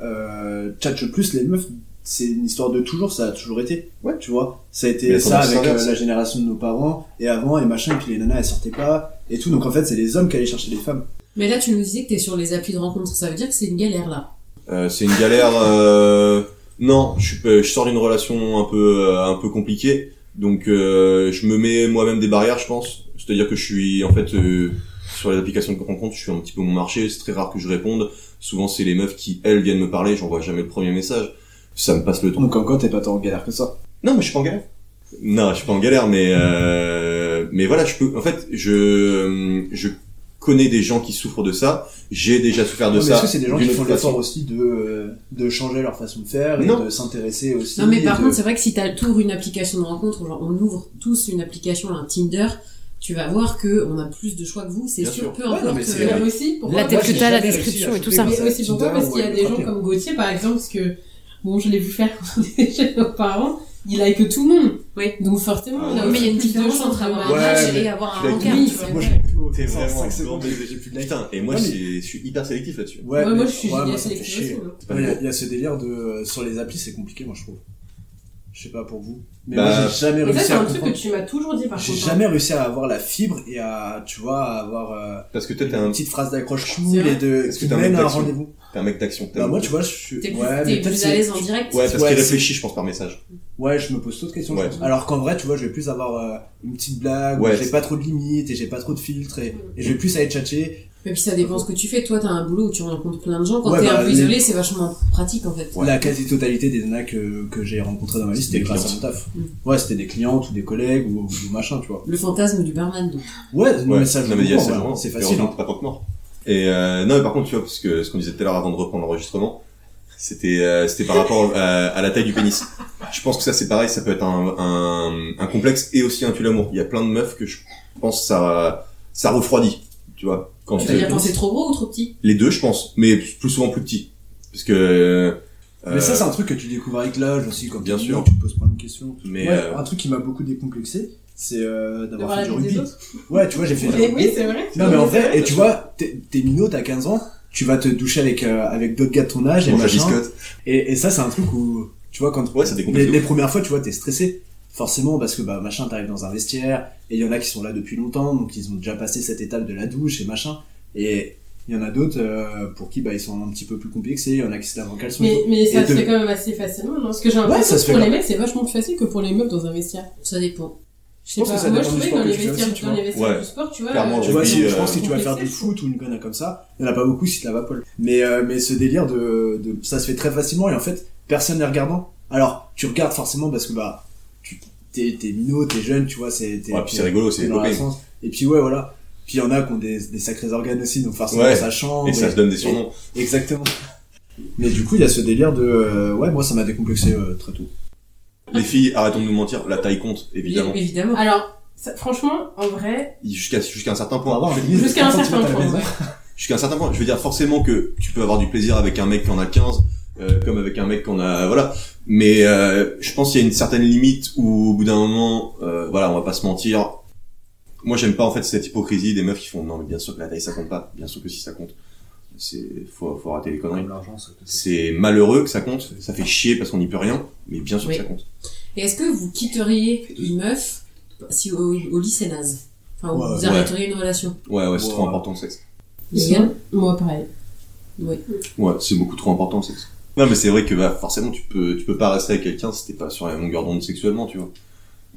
Speaker 4: euh, tchatchent plus les meufs. C'est une histoire de toujours, ça a toujours été.
Speaker 3: Ouais.
Speaker 4: Tu vois, ça a été ça avec euh, la génération de nos parents et avant et machin, et puis les nanas elles sortaient pas et tout. Donc en fait, c'est les hommes qui allaient chercher les femmes.
Speaker 5: Mais là, tu nous disais que t'es sur les applis de rencontre. Ça veut dire que c'est une galère là.
Speaker 3: Euh, c'est une galère. Euh... Non, je, suis je sors d'une relation un peu euh, un peu compliquée, donc euh, je me mets moi-même des barrières, je pense. C'est-à-dire que je suis en fait euh, sur les applications de rencontre, je suis un petit peu mon marché. C'est très rare que je réponde. Souvent, c'est les meufs qui elles viennent me parler. J'envoie jamais le premier message. Ça me passe le temps.
Speaker 4: Donc encore, t'es pas tant en galère que ça.
Speaker 3: Non, mais je suis pas en galère. Non, je suis pas en galère, mais euh, mais voilà, je peux. En fait, je je connais des gens qui souffrent de ça. J'ai déjà souffert de
Speaker 4: mais
Speaker 3: ça.
Speaker 4: est-ce que c'est des gens qui font l'effort aussi de, de changer leur façon de faire et
Speaker 3: Non.
Speaker 4: de s'intéresser aussi
Speaker 5: Non, mais par
Speaker 4: de-
Speaker 5: contre, c'est vrai que si t'as- t'ouvres une application de rencontre, genre on ouvre tous une application, un Tinder, tu vas voir que on a plus de choix que vous, c'est sûr,
Speaker 3: sûr.
Speaker 5: peu
Speaker 4: Ouais, non,
Speaker 5: importe.
Speaker 4: mais c'est
Speaker 5: euh,
Speaker 1: aussi, pourquoi
Speaker 2: La tête
Speaker 4: j'ai
Speaker 2: que t'as, la description et tout ça.
Speaker 1: Mais aussi pourquoi? Parce qu'il y a des gens comme Gauthier, par exemple, parce que, bon, je l'ai vu faire quand on était chez nos parents, il like tout le monde.
Speaker 5: Oui.
Speaker 1: Donc forcément,
Speaker 3: Ah
Speaker 1: a
Speaker 3: ouais.
Speaker 5: Mais il y a une
Speaker 1: de
Speaker 5: différence entre avoir un
Speaker 4: Ouais,
Speaker 5: match
Speaker 4: mais
Speaker 5: et avoir un tu vois.
Speaker 4: Moi, je l'ai plus au-
Speaker 3: T'es
Speaker 4: enfin,
Speaker 3: vraiment
Speaker 4: cinq secondes,
Speaker 3: grand
Speaker 4: j'ai- j'ai plus de.
Speaker 3: Putain, et moi,
Speaker 4: Ouais,
Speaker 3: je suis hyper sélectif là-dessus.
Speaker 4: Ouais,
Speaker 1: moi, je suis sélective
Speaker 4: chier.
Speaker 1: aussi,
Speaker 4: Ouais, Il y, a- a ce délire de sur les applis, c'est compliqué, moi je trouve. Je sais pas pour vous, mais
Speaker 3: Bah,
Speaker 4: moi j'ai jamais
Speaker 1: Mais ça,
Speaker 4: réussi
Speaker 1: c'est
Speaker 4: à
Speaker 1: un truc que
Speaker 4: comprendre.
Speaker 1: tu m'as toujours dit, par
Speaker 4: J'ai
Speaker 1: contre.
Speaker 4: jamais réussi à avoir la fibre et à, tu vois, à avoir euh,
Speaker 3: Parce que toi, t'es
Speaker 4: une
Speaker 3: un,
Speaker 4: petite phrase d'accroche
Speaker 1: vrai
Speaker 4: et de
Speaker 3: Est-ce que
Speaker 4: qui
Speaker 3: un
Speaker 4: mène à un rendez-vous.
Speaker 3: T'es un mec d'action.
Speaker 4: Bah moi, tu vois, je suis.
Speaker 5: T'es plus,
Speaker 4: ouais,
Speaker 5: t'es plus à l'aise en direct.
Speaker 3: Ouais, parce
Speaker 4: Ouais,
Speaker 3: qu'il réfléchit, je pense, par message.
Speaker 4: Ouais, je me pose trop de questions.
Speaker 3: Ouais.
Speaker 4: Alors qu'en vrai, tu vois, je vais plus avoir euh, une petite blague, où
Speaker 3: Ouais,
Speaker 4: j'ai pas trop de limites et j'ai pas trop de filtres et, et je vais plus aller tchatcher.
Speaker 5: Et puis ça dépend ce que tu fais. Toi, t'as un boulot où tu rencontres plein de gens. Quand
Speaker 4: Ouais,
Speaker 5: t'es
Speaker 4: bah,
Speaker 5: un peu
Speaker 4: les-
Speaker 5: isolé, c'est vachement pratique en fait.
Speaker 3: Ouais.
Speaker 4: La quasi-totalité des nanas que, que j'ai rencontrées dans ma vie, c'était grâce à mon taf.
Speaker 5: Mm.
Speaker 4: Ouais, c'était des clientes ou des collègues ou, ou machin, tu vois.
Speaker 5: Le fantasme du barman, donc.
Speaker 4: Ouais, non, mais ça, je c'est facile. hein.
Speaker 3: pas mort. Et euh, non, mais par contre, tu vois, parce que ce qu'on disait tout à l'heure avant de reprendre l'enregistrement, c'était euh, c'était par rapport à, à la taille du pénis. Je pense que ça c'est pareil, ça peut être un, un, un complexe et aussi un tue l'amour. Il y a plein de meufs que je pense ça ça refroidit, tu vois. Quand
Speaker 5: Tu dire quand c'est trop gros ou trop petit
Speaker 3: les deux, je pense, mais plus souvent plus petit, parce que. euh,
Speaker 4: Mais ça, c'est un truc que tu découvres avec l'âge aussi, quand
Speaker 3: Bien sûr.
Speaker 4: tu te poses plein de questions.
Speaker 3: mais
Speaker 4: ouais,
Speaker 3: euh,
Speaker 4: un truc qui m'a beaucoup décomplexé, c'est euh, d'avoir fait du rugby. Ouais, tu vois, j'ai fait du
Speaker 1: Mais
Speaker 4: rugby.
Speaker 1: oui, c'est vrai.
Speaker 4: Non, mais en vrai, et tu vois, t'es minot, t'as 15 ans, tu vas te doucher avec, euh, avec d'autres gars de ton âge et
Speaker 3: la
Speaker 4: machin. Et, et ça, c'est un truc où, tu vois, quand
Speaker 3: Ouais, ça
Speaker 4: les, les premières fois, tu vois, t'es stressé. Forcément, parce que, bah, machin, t'arrives dans un vestiaire, et il y en a qui sont là depuis longtemps, donc ils ont déjà passé cette étape de la douche et machin. Et il y en a d'autres, euh, pour qui, bah, ils sont un petit peu plus complexés, il y en a qui se lavent en caleçon
Speaker 1: Mais, mais ça
Speaker 4: Et
Speaker 1: se
Speaker 4: de-
Speaker 1: fait quand même assez facilement, non? Parce que j'ai
Speaker 4: Ouais,
Speaker 1: l'impression
Speaker 4: ça se
Speaker 1: que pour les mecs, c'est vachement plus facile que pour les meufs dans un vestiaire.
Speaker 5: Ça dépend.
Speaker 1: Je
Speaker 4: pense que ça
Speaker 1: Moi,
Speaker 4: dépend
Speaker 1: je
Speaker 4: du
Speaker 1: trouvais que
Speaker 4: sport
Speaker 1: dans
Speaker 4: que
Speaker 1: les
Speaker 4: tu fais
Speaker 1: vestiaires,
Speaker 4: aussi, tu
Speaker 1: dans les
Speaker 4: vois.
Speaker 1: vestiaires
Speaker 3: Ouais.
Speaker 1: du sport, tu vois.
Speaker 3: Clairement,
Speaker 1: euh,
Speaker 4: Tu vois, si,
Speaker 3: euh,
Speaker 4: je pense que tu vas faire du foot ou une connerie comme ça, il y en a pas beaucoup si tu la vas Paul. Mais, euh, mais ce délire de, de, ça se fait très facilement et en fait, personne n'est regardant. Alors, tu regardes forcément parce que bah, tu, t'es, t'es minot, t'es jeune, tu vois, c'est, t'es,
Speaker 3: Ouais, puis c'est rigolo, c'est
Speaker 4: dans. Et puis ouais, voilà. Puis il y en a qui ont des, des sacrés organes aussi, donc forcément
Speaker 3: Ouais.
Speaker 4: ça change.
Speaker 3: Et ça se donne des surnoms.
Speaker 4: Exactement. Mais du coup, il y a ce délire de, euh, ouais, moi ça m'a décomplexé euh, très tôt.
Speaker 3: Les filles, arrêtons de nous mentir, la taille compte, évidemment.
Speaker 5: Évidemment.
Speaker 1: Alors, ça- franchement, en vrai,
Speaker 3: Jusqu'à jusqu'à un certain point.
Speaker 1: jusqu'à un
Speaker 4: 30
Speaker 1: certain point. ouais.
Speaker 3: Jusqu'à un certain point. Je veux dire, forcément que tu peux avoir du plaisir avec un mec qui en a 15, euh, comme avec un mec qui en a, voilà. Mais euh, je pense qu'il y a une certaine limite où, au bout d'un moment, euh, voilà, on va pas se mentir. Moi, j'aime pas en fait cette hypocrisie des meufs qui font non, mais bien sûr que la taille ça compte pas. Bien sûr que si ça compte. C'est faut faut arrêter les conneries.
Speaker 4: Peut-
Speaker 3: C'est malheureux que ça compte. Ça fait chier parce qu'on n'y peut rien. Mais bien sûr
Speaker 5: Oui.
Speaker 3: que ça compte.
Speaker 5: Et est-ce que vous quitteriez une meuf si au, au lit c'est naze? Enfin,
Speaker 4: Ouais,
Speaker 5: vous
Speaker 3: ouais.
Speaker 5: arrêteriez une relation?
Speaker 3: Ouais, ouais, c'est
Speaker 4: Ouais.
Speaker 3: trop important le sexe.
Speaker 1: Moi, pareil.
Speaker 2: Oui.
Speaker 3: Ouais, c'est beaucoup trop important le sexe. Non, mais c'est vrai que bah, forcément, tu peux, tu peux pas rester avec quelqu'un si t'es pas sur la longueur d'onde sexuellement, tu vois.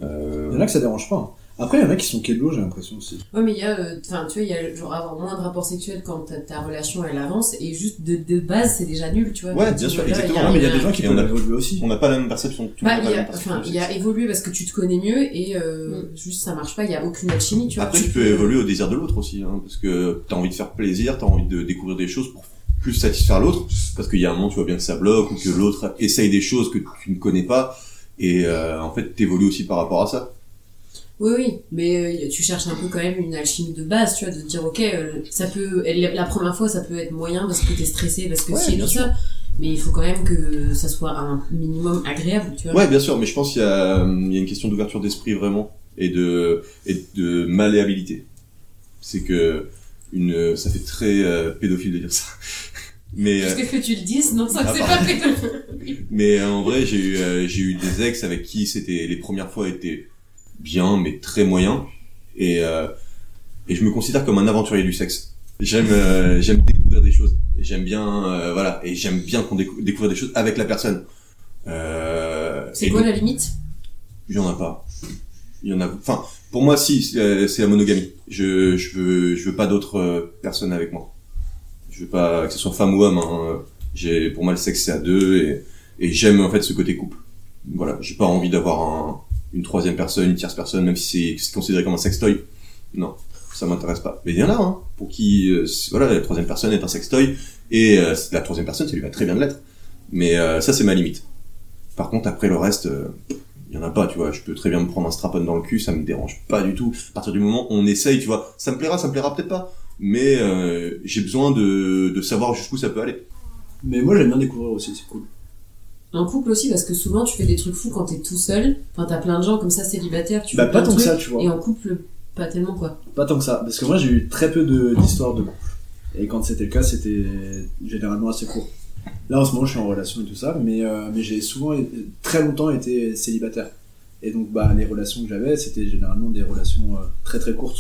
Speaker 3: Euh...
Speaker 4: Il y en a que ça dérange pas. Après, il y en a qui sont kélo, j'ai l'impression aussi.
Speaker 2: Ouais, mais il y a, euh, enfin, tu vois, il y a genre avoir moins de rapports sexuels quand ta, ta relation elle avance et juste de, de base c'est déjà nul, tu vois.
Speaker 3: Ouais, bien sûr,
Speaker 2: là,
Speaker 3: exactement.
Speaker 4: Non, mais il y a des gens qui peuvent évoluer aussi.
Speaker 3: On n'a pas la même perception. Tout le
Speaker 2: Bah,
Speaker 3: monde même perception
Speaker 2: enfin, il y a évolué parce que tu te connais mieux et euh, juste ça marche pas, il y a aucune alchimie, tu vois.
Speaker 3: Après, tu peux évoluer au désir de l'autre aussi, hein, parce que t'as envie de faire plaisir, t'as envie de découvrir des choses pour plus satisfaire l'autre, parce qu'il y a un moment, tu vois bien que ça bloque, ou que l'autre essaye des choses que tu ne connais pas, et euh, en fait, t'évolues aussi par rapport à ça.
Speaker 2: Oui, oui, mais euh, tu cherches un peu quand même une alchimie de base, tu vois, de te dire, ok, euh, ça peut, la première fois, ça peut être moyen parce que t'es stressé, parce que
Speaker 3: Ouais, bien
Speaker 2: tout
Speaker 3: sûr.
Speaker 2: ça, mais il faut quand même que ça soit un minimum agréable, tu vois.
Speaker 3: Ouais, bien sûr, mais je pense qu'il y a, il y a une question d'ouverture d'esprit vraiment, et de, et de malléabilité. C'est que une, ça fait très euh, pédophile de dire ça. Mais, euh,
Speaker 2: que tu le dises, non, ça
Speaker 3: Ah,
Speaker 2: c'est
Speaker 3: pardon.
Speaker 2: pas pédophile.
Speaker 3: Mais euh, en vrai, j'ai eu, euh, j'ai eu des ex avec qui c'était les premières fois étaient bien, mais très moyens. Et, euh, et je me considère comme un aventurier du sexe. J'aime, euh, j'aime découvrir des choses. J'aime bien, euh, voilà, et j'aime bien qu'on décou- découvre des choses avec la personne. Euh,
Speaker 2: C'est quoi la limite?
Speaker 3: Il y en a pas. Il y en a. Enfin, pour moi, si, c'est euh, la monogamie. Je, je veux, je veux pas d'autres euh, personnes avec moi. Je veux pas que ce soit femme ou homme. Hein. J'ai, pour moi, le sexe c'est à deux et, et j'aime en fait ce côté couple. Voilà, j'ai pas envie d'avoir un, une troisième personne, une tierce personne, même si c'est considéré comme un sextoy. Non, ça m'intéresse pas. Mais il y en a, hein, pour qui, euh, voilà, la troisième personne est un sextoy et euh, la troisième personne, ça lui va très bien de l'être. Mais euh, ça, c'est ma limite. Par contre, après le reste. il y en a pas, tu vois. Je peux très bien me prendre un strap-on dans le cul, ça me dérange pas du tout. À partir du moment où on essaye, tu vois, ça me plaira, ça me plaira peut-être pas. Mais j'ai besoin de, de savoir jusqu'où ça peut aller.
Speaker 4: Mais moi, j'aime bien découvrir aussi, c'est cool.
Speaker 2: En couple aussi, parce que souvent tu fais des trucs fous quand t'es tout seul. Enfin, t'as plein de gens comme ça célibataires, tu
Speaker 4: Bah,
Speaker 2: fais
Speaker 4: pas
Speaker 2: de
Speaker 4: tant que ça, tu vois.
Speaker 2: Et en couple, pas tellement quoi.
Speaker 4: Pas tant que ça, parce que moi j'ai eu très peu de- d'histoires de couple. Et quand c'était le cas, c'était généralement assez court. Là en ce moment je suis en relation et tout ça, mais, euh, mais j'ai souvent, très longtemps été célibataire. Et donc bah, les relations que j'avais, c'était généralement des relations euh, très très courtes.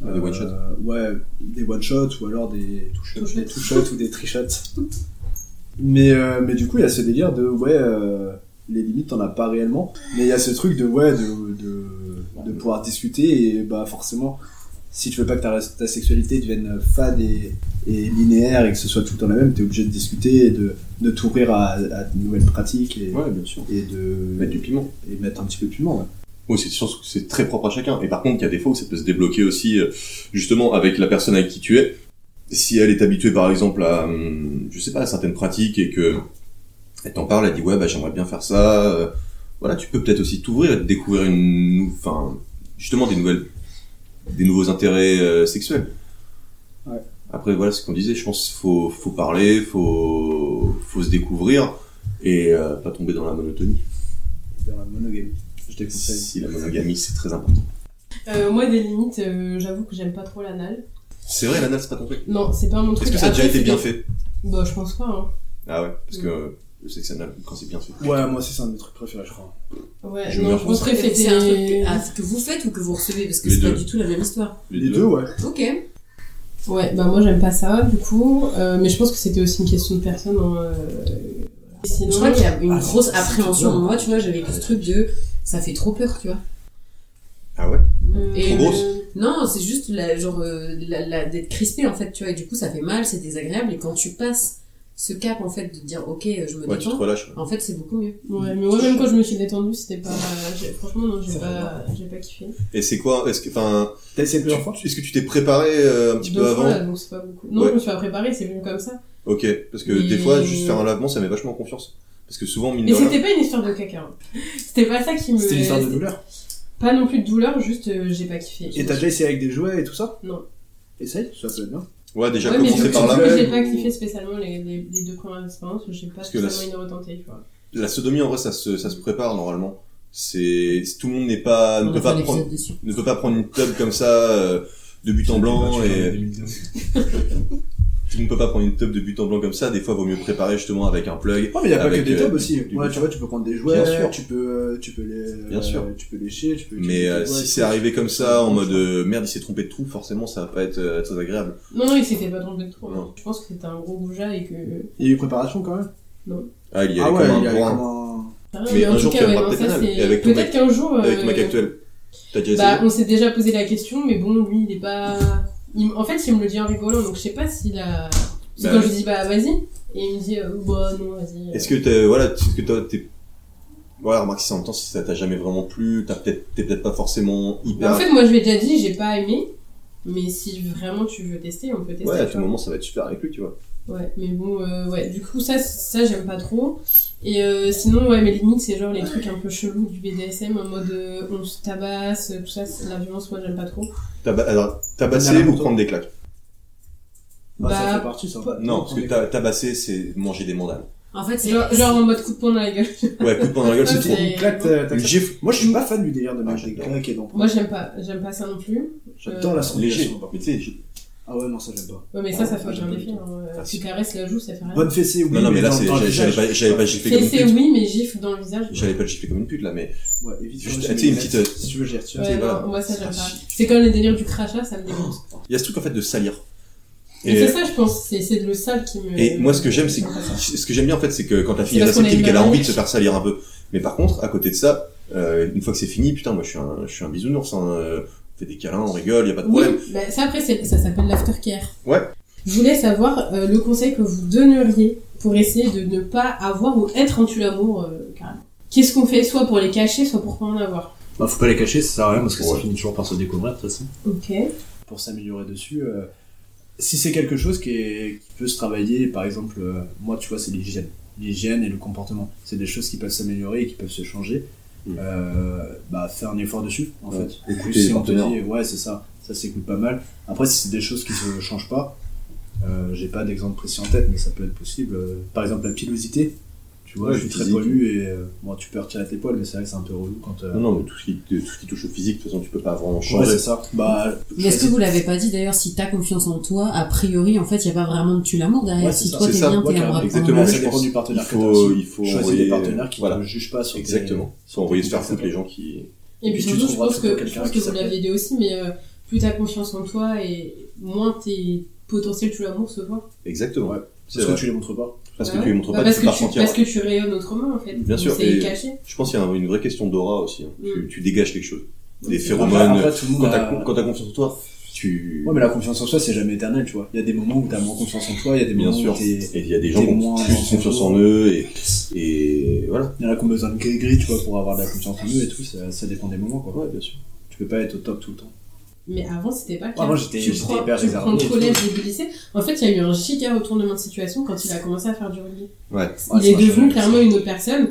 Speaker 3: Des one-shots.
Speaker 4: Ouais, des one-shots ou alors des
Speaker 2: Two
Speaker 4: des
Speaker 2: shots.
Speaker 4: two-shots ou des three-shots. Mais, euh, mais du coup, il y a ce délire de, ouais, euh, les limites, t'en as pas réellement. Mais il y a ce truc de, ouais, de, de, de pouvoir discuter et bah forcément, si tu veux pas que ta, ta sexualité devienne fade et, et linéaire et que ce soit tout le temps la même, t'es obligé de discuter et de, de t'ouvrir à, à de nouvelles pratiques et,
Speaker 3: Ouais, bien sûr.
Speaker 4: et de
Speaker 3: Mettre du piment.
Speaker 4: et mettre un petit peu de piment. Ouais.
Speaker 3: Oui, c'est sûr que c'est très propre à chacun. Et par contre, il y a des fois où ça peut se débloquer aussi, euh, justement, avec la personne avec qui tu es. Si elle est habituée, par exemple, à, hum, je sais pas, à certaines pratiques et que elle t'en parle, elle dit ouais, bah j'aimerais bien faire ça. euh, Voilà, tu peux peut-être aussi t'ouvrir et te découvrir une, enfin, justement des nouvelles, des nouveaux intérêts euh, sexuels.
Speaker 4: Ouais.
Speaker 3: Après, voilà ce qu'on disait. Je pense qu'il faut, faut parler, faut, faut se découvrir et euh, pas tomber dans la monotonie.
Speaker 4: Dans la monogamie. Je te conseille.
Speaker 3: Si la monogamie, c'est très important.
Speaker 1: Euh, moi, des limites, euh, j'avoue que j'aime pas trop l'anal.
Speaker 3: C'est vrai, l'anal, c'est pas ton truc.
Speaker 1: Non, c'est pas mon truc.
Speaker 3: Est-ce que ça a déjà été bien fait
Speaker 1: Bah, je pense pas, hein.
Speaker 3: Ah ouais, parce
Speaker 1: Mm.
Speaker 3: que le sexe anal, quand c'est bien fait.
Speaker 4: Ouais, moi c'est ça un de mes trucs préférés, je crois.
Speaker 1: Ouais,
Speaker 3: Je
Speaker 1: non, pense que
Speaker 2: C'est
Speaker 1: c'était...
Speaker 2: un truc que, ah, que vous faites ou que vous recevez Parce que c'est pas du tout la même histoire.
Speaker 4: Les deux, ouais.
Speaker 2: Ok.
Speaker 1: Ouais, bah moi j'aime pas ça, du coup. Euh, mais je pense que c'était aussi une question de personne. hein, euh, Sinon...
Speaker 2: Je crois qu'il y a une
Speaker 4: Ah,
Speaker 2: grosse appréhension. Moi, tu vois, j'avais ce truc de ça fait trop peur, tu vois.
Speaker 3: Ah ouais?
Speaker 1: Euh,
Speaker 2: Et
Speaker 3: Trop grosse
Speaker 2: Non, c'est juste la, genre euh, la, la- d'être crispé en fait, tu vois. Et du coup, ça fait mal, c'est désagréable. Et quand tu passes ce cap en fait de dire ok, je me
Speaker 3: Ouais, tu te
Speaker 2: détends,
Speaker 3: relâches.
Speaker 2: en fait, c'est beaucoup mieux.
Speaker 1: Ouais, mais moi même quand je me suis détendue, c'était pas... Franchement, non, j'ai pas... j'ai pas kiffé.
Speaker 3: Et c'est quoi Est-ce que, enfin,
Speaker 4: T'as essayé
Speaker 3: tu-
Speaker 4: plusieurs fois
Speaker 3: est-ce que tu t'es préparé euh, un petit
Speaker 1: Deux
Speaker 3: peu
Speaker 1: fois,
Speaker 3: avant?
Speaker 1: là, donc c'est pas beaucoup. Non,
Speaker 3: Ouais.
Speaker 1: je me suis pas préparée, c'est venu comme ça.
Speaker 3: Ok, parce que des fois, juste faire un lavement, ça met vachement en confiance. Parce que souvent, mine
Speaker 1: Mais c'était pas une histoire de caca. hein. C'était pas ça qui me...
Speaker 4: C'était une histoire de douleur.
Speaker 1: Pas non plus de douleur, juste euh, j'ai pas kiffé.
Speaker 4: Et t'as déjà essayé avec des jouets et tout ça
Speaker 1: Non.
Speaker 4: Essaye, ça peut être bien.
Speaker 3: ouais, déjà
Speaker 1: Ouais, mais
Speaker 3: commencer
Speaker 1: je-
Speaker 3: par
Speaker 1: je-
Speaker 3: là.
Speaker 1: J'ai pas kiffé spécialement les, les, les deux premières expériences, j'ai pas
Speaker 3: la-
Speaker 1: spécialement une retentée, tu vois.
Speaker 3: La sodomie, en vrai, ça se, ça se prépare normalement. C'est tout le monde n'est pas ne peut pas prendre ne peut pas prendre une tub comme ça euh, de but en blanc et tu ne peux pas prendre une tub de but en blanc comme ça. Des fois, vaut mieux préparer justement avec un plug.
Speaker 4: Ouais, mais il y a pas que des
Speaker 3: euh,
Speaker 4: tubs aussi.
Speaker 3: du
Speaker 4: Ouais, tu vois, tu peux prendre des jouets,
Speaker 3: Bien sûr.
Speaker 4: tu peux, euh, tu peux les,
Speaker 3: Bien
Speaker 4: euh,
Speaker 3: sûr.
Speaker 4: tu peux lécher, tu peux.
Speaker 3: Mais euh, si c'est arrivé comme ça, en mode euh, merde, il s'est trompé de trou, forcément, ça va pas être euh, très agréable.
Speaker 1: Non, non, il s'est fait pas tromper de trop.
Speaker 3: Non.
Speaker 1: Je pense que c'était un gros goujat et que.
Speaker 4: Il y a eu préparation quand même.
Speaker 3: Ah, il y a
Speaker 4: Ah
Speaker 3: comme
Speaker 4: ouais,
Speaker 3: un
Speaker 4: il y a eu
Speaker 3: bourrin.
Speaker 4: comme un.
Speaker 1: Ah,
Speaker 3: Mais un
Speaker 1: en
Speaker 3: jour,
Speaker 1: tout
Speaker 3: tu
Speaker 1: cas, ouais,
Speaker 3: aimeras
Speaker 1: non,
Speaker 3: peut-être
Speaker 1: Peut-être qu'un jour.
Speaker 3: Avec
Speaker 1: euh,
Speaker 3: ton mec actuel. T'as déjà
Speaker 1: Bah, on s'est déjà posé la question, mais bon, lui, il est pas. Il- En fait, il me le dit en rigolant, donc je sais pas s'il a. C'est
Speaker 3: Bah,
Speaker 1: quand je lui dis, bah, vas-y. Et il me dit, euh, bah, non, vas-y.
Speaker 3: Est-ce que t'es, voilà, est-ce que toi, t'es, voilà, remarque si en même temps, si ça t'a jamais vraiment plu, t'as peut-être, t'es peut-être pas forcément hyper,
Speaker 1: Bah, en fait, moi, je lui ai déjà dit, j'ai pas aimé. Mais si vraiment tu veux tester, on peut tester.
Speaker 3: ouais, à tout moment, ça va être super avec lui, tu vois.
Speaker 1: Ouais, mais bon, euh, ouais, du coup, ça, ça j'aime pas trop. Et euh, sinon, ouais, mes limites, c'est genre les trucs un peu chelous du BDSM, en mode euh, on se tabasse, tout ça, la violence, moi, j'aime pas trop.
Speaker 3: Taba- alors, tabasser ou prendre des claques?
Speaker 4: Bah, ça
Speaker 1: Bah,
Speaker 4: fait partie, ça.
Speaker 3: Non, parce que ta- tabasser, c'est manger des mandales.
Speaker 5: En fait, c'est.
Speaker 1: Genre, genre en mode coup de poing dans la gueule.
Speaker 3: Ouais, coup de poing dans la gueule, c'est trop.
Speaker 1: c'est-
Speaker 4: Une claque, t'as- t'as-
Speaker 3: Une gifle.
Speaker 4: Moi, je suis pas fan du délire de
Speaker 3: Ah,
Speaker 4: mettre des claques et d'en prendre.
Speaker 1: Moi, j'aime pas, j'aime pas ça non plus.
Speaker 4: J'adore la
Speaker 3: Léger.
Speaker 4: sensation.
Speaker 3: Mais tu sais, j'ai-
Speaker 4: Ah ouais, non, ça j'aime pas.
Speaker 1: Ouais, mais ça, ça
Speaker 4: Ah,
Speaker 1: fait
Speaker 4: j'aime
Speaker 1: aucun effet. Hein. Euh, Tu caresses la joue, ça fait rien.
Speaker 4: Bonne fessée, oui.
Speaker 3: Non, non, mais là,
Speaker 4: visage.
Speaker 3: pas, j'avais pas giflé comme une pute.
Speaker 1: oui, mais gifle dans le visage.
Speaker 3: J'avais pas giflé comme une pute, là, mais
Speaker 4: Ouais, les
Speaker 3: tu sais, une petite, euh,
Speaker 4: Si tu veux, j'y retire.
Speaker 1: Ouais, moi, ça, j'aime pas. C'est comme les délires du crachat, ça me démonte.
Speaker 3: il y a ce truc, en fait, de salir.
Speaker 1: Et c'est ça, je pense, c'est c'est le sale qui me.
Speaker 3: Et moi, ce que j'aime, c'est
Speaker 1: ça.
Speaker 3: ce que j'aime bien en fait, c'est que quand la fille est réceptive, qu'elle a envie de se faire salir un peu. Mais par contre, à côté de ça, euh, une fois que c'est fini, putain, moi, je suis un, je suis un bisounours. Hein, euh, fait des câlins, on rigole, y a pas de
Speaker 1: Oui,
Speaker 3: problème.
Speaker 1: bah, ça après, ça s'appelle l'aftercare.
Speaker 3: Ouais.
Speaker 1: Je voulais savoir euh, le conseil que vous donneriez pour essayer de ne pas avoir ou être un tue-l'amour, euh, carrément. Qu'est-ce qu'on fait soit pour les cacher, soit pour pas en avoir?
Speaker 4: Bah, faut pas les cacher, ça sert à rien parce que ça finit toujours par se découvrir de toute façon.
Speaker 1: Ok.
Speaker 4: Pour s'améliorer dessus, euh, si c'est quelque chose qui, est, qui peut se travailler, par exemple, euh, moi tu vois, c'est l'hygiène. L'hygiène et le comportement. C'est des choses qui peuvent s'améliorer et qui peuvent se changer.
Speaker 3: Mm.
Speaker 4: Euh, bah, faire un effort dessus, en
Speaker 3: Ouais.
Speaker 4: fait.
Speaker 3: Écouter
Speaker 4: Plus si on te dit, ouais, c'est ça, ça s'écoute pas mal. Après, si c'est des choses qui se changent pas, euh, j'ai pas d'exemple précis en tête, mais ça peut être possible. Euh, par exemple, la pilosité. Tu vois,
Speaker 3: Ouais,
Speaker 4: je suis très poilu et euh, bon, tu peux retirer tes poils, mais c'est vrai que c'est un peu relou quand. euh,
Speaker 3: Non, non, mais tout ce qui, tout ce qui touche au physique, de toute façon, tu peux pas vraiment
Speaker 4: Ouais,
Speaker 3: changer.
Speaker 4: c'est ça. Bah,
Speaker 5: Mais est-ce que vous l'avez pas dit d'ailleurs, si t'as confiance en toi, a priori, en fait, y a pas vraiment de tu l'amour derrière.
Speaker 4: Ouais, c'est
Speaker 5: si
Speaker 4: ça,
Speaker 5: toi t'es bien, t'es amoureux.
Speaker 3: exactement.
Speaker 4: ça dépend du partenaire
Speaker 3: il faut, il faut
Speaker 4: Choisis
Speaker 3: envoyer,
Speaker 4: des partenaires qui
Speaker 3: voilà.
Speaker 4: ne jugent pas sur
Speaker 3: Exactement. Faut envoyer se faire foutre les gens qui,
Speaker 1: Et puis
Speaker 4: tu
Speaker 1: surtout, je pense que, je pense que vous l'aviez dit aussi, mais euh, plus t'as confiance en toi et moins tes potentiels tue-l'amour se voient.
Speaker 3: Exactement.
Speaker 4: Ouais.
Speaker 3: C'est
Speaker 4: Parce que tu les montres pas.
Speaker 3: Parce que
Speaker 1: Bah
Speaker 3: tu les
Speaker 1: ouais.
Speaker 3: montres
Speaker 1: Bah
Speaker 3: pas,
Speaker 1: parce
Speaker 3: tu
Speaker 1: que tu,
Speaker 3: ressentir.
Speaker 1: parce que tu rayonnes autrement en fait.
Speaker 3: Bien
Speaker 1: Donc
Speaker 3: sûr,
Speaker 1: C'est
Speaker 3: et-
Speaker 1: caché.
Speaker 3: Je pense qu'il y a une vraie question d'aura aussi. hein.
Speaker 1: Mm.
Speaker 3: Tu, tu dégages quelque chose. Des
Speaker 1: Après-
Speaker 3: phéromones.
Speaker 4: Après, tout le monde
Speaker 3: quand
Speaker 4: a-
Speaker 3: t'as quand t'as confiance en toi, tu.
Speaker 4: Ouais, mais la confiance en soi, c'est jamais éternel, tu vois. Il y a des moments où t'as moins confiance en toi, il y a des
Speaker 3: Bien
Speaker 4: moments
Speaker 3: sûr.
Speaker 4: où t'es.
Speaker 3: Et il y a des gens qui ont plus confiance en eux et, et voilà.
Speaker 4: Il y en a qui ont besoin de gris-gris, tu vois, pour avoir de la confiance en eux et tout, ça, ça dépend des moments, quoi.
Speaker 3: Ouais, bien sûr.
Speaker 4: Tu peux pas être au top tout le temps.
Speaker 1: Mais avant, c'était pas le.
Speaker 4: Ouais, moi, j'étais-
Speaker 1: Tu
Speaker 4: hyper
Speaker 1: Tu
Speaker 4: réservé
Speaker 1: prends le
Speaker 4: et tout.
Speaker 1: collège, début lycée. En fait, il y a eu un giga retournement de situation quand il a commencé à faire du rugby.
Speaker 3: Ouais.
Speaker 1: Il est devenu clairement une autre personne.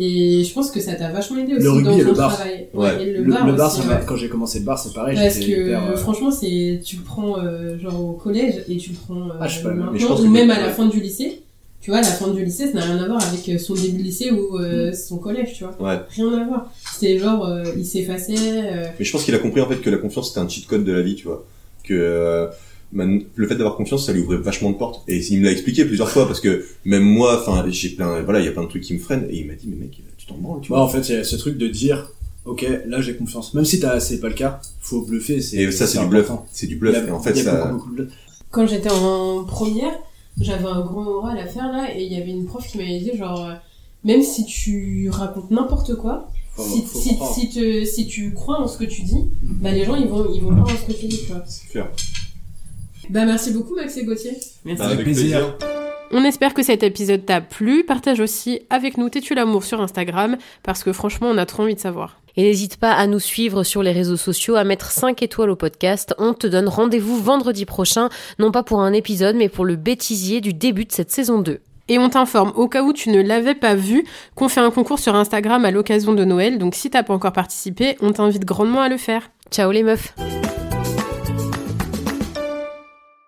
Speaker 1: Et je pense que ça t'a vachement aidé aussi
Speaker 4: Le rugby
Speaker 1: dans ton
Speaker 4: le bar.
Speaker 1: travail.
Speaker 3: Ouais.
Speaker 1: Et le,
Speaker 4: Le,
Speaker 1: bar,
Speaker 4: le bar,
Speaker 1: aussi, ouais.
Speaker 4: quand j'ai commencé le bar, c'est pareil,
Speaker 1: Parce que
Speaker 4: hyper. euh,
Speaker 1: franchement, c'est tu le prends euh, genre au collège et tu le prends euh,
Speaker 4: Ah, je sais pas, mais
Speaker 1: maintenant
Speaker 3: je pense
Speaker 1: ou même à la fin du lycée. Tu vois, la fin du lycée, ça n'a rien à voir avec euh, son début de lycée ou euh, son collège, tu vois.
Speaker 3: Ouais.
Speaker 1: Rien à voir. C'était genre, euh, il s'effaçait. euh,
Speaker 3: Mais je pense qu'il a compris en fait que la confiance c'était un cheat code de la vie, tu vois. Que euh, le fait d'avoir confiance, ça lui ouvrait vachement de portes. Et il me l'a expliqué plusieurs fois parce que même moi, enfin, j'ai plein, voilà, il y a plein de trucs qui me freinent. Et il m'a dit, mais mec, tu t'en branles, tu
Speaker 4: Ouais,
Speaker 3: vois.
Speaker 4: en fait, il y a ce truc de dire, ok, là j'ai confiance. Même si t'as, c'est pas le cas, faut bluffer.
Speaker 3: Et ça, c'est du bluff. C'est du bluff. Et en fait, ça.
Speaker 4: beaucoup, beaucoup de bluff.
Speaker 1: Quand j'étais en première, j'avais un grand oral à faire là et il y avait une prof qui m'avait dit genre, euh, même si tu racontes n'importe quoi,
Speaker 4: Faut,
Speaker 1: si,
Speaker 4: faut
Speaker 1: si,
Speaker 4: comprendre.
Speaker 1: si, te- si tu crois en ce que tu dis, bah les gens ils vont, ils vont croire en ce que tu dis, tu vois.
Speaker 3: C'est clair.
Speaker 1: Bah merci beaucoup Max et Gauthier.
Speaker 5: Merci.
Speaker 3: Avec
Speaker 4: plaisir.
Speaker 2: On espère que cet épisode t'a plu. Partage aussi avec nous T'es-tu l'amour sur Instagram parce que franchement, on a trop envie de savoir. Et n'hésite pas à nous suivre sur les réseaux sociaux, à mettre 5 étoiles au podcast. On te donne rendez-vous vendredi prochain, non pas pour un épisode, mais pour le bêtisier du début de cette saison 2. Et on t'informe, au cas où tu ne l'avais pas vu, qu'on fait un concours sur Instagram à l'occasion de Noël. Donc si t'as pas encore participé, on t'invite grandement à le faire. Ciao les meufs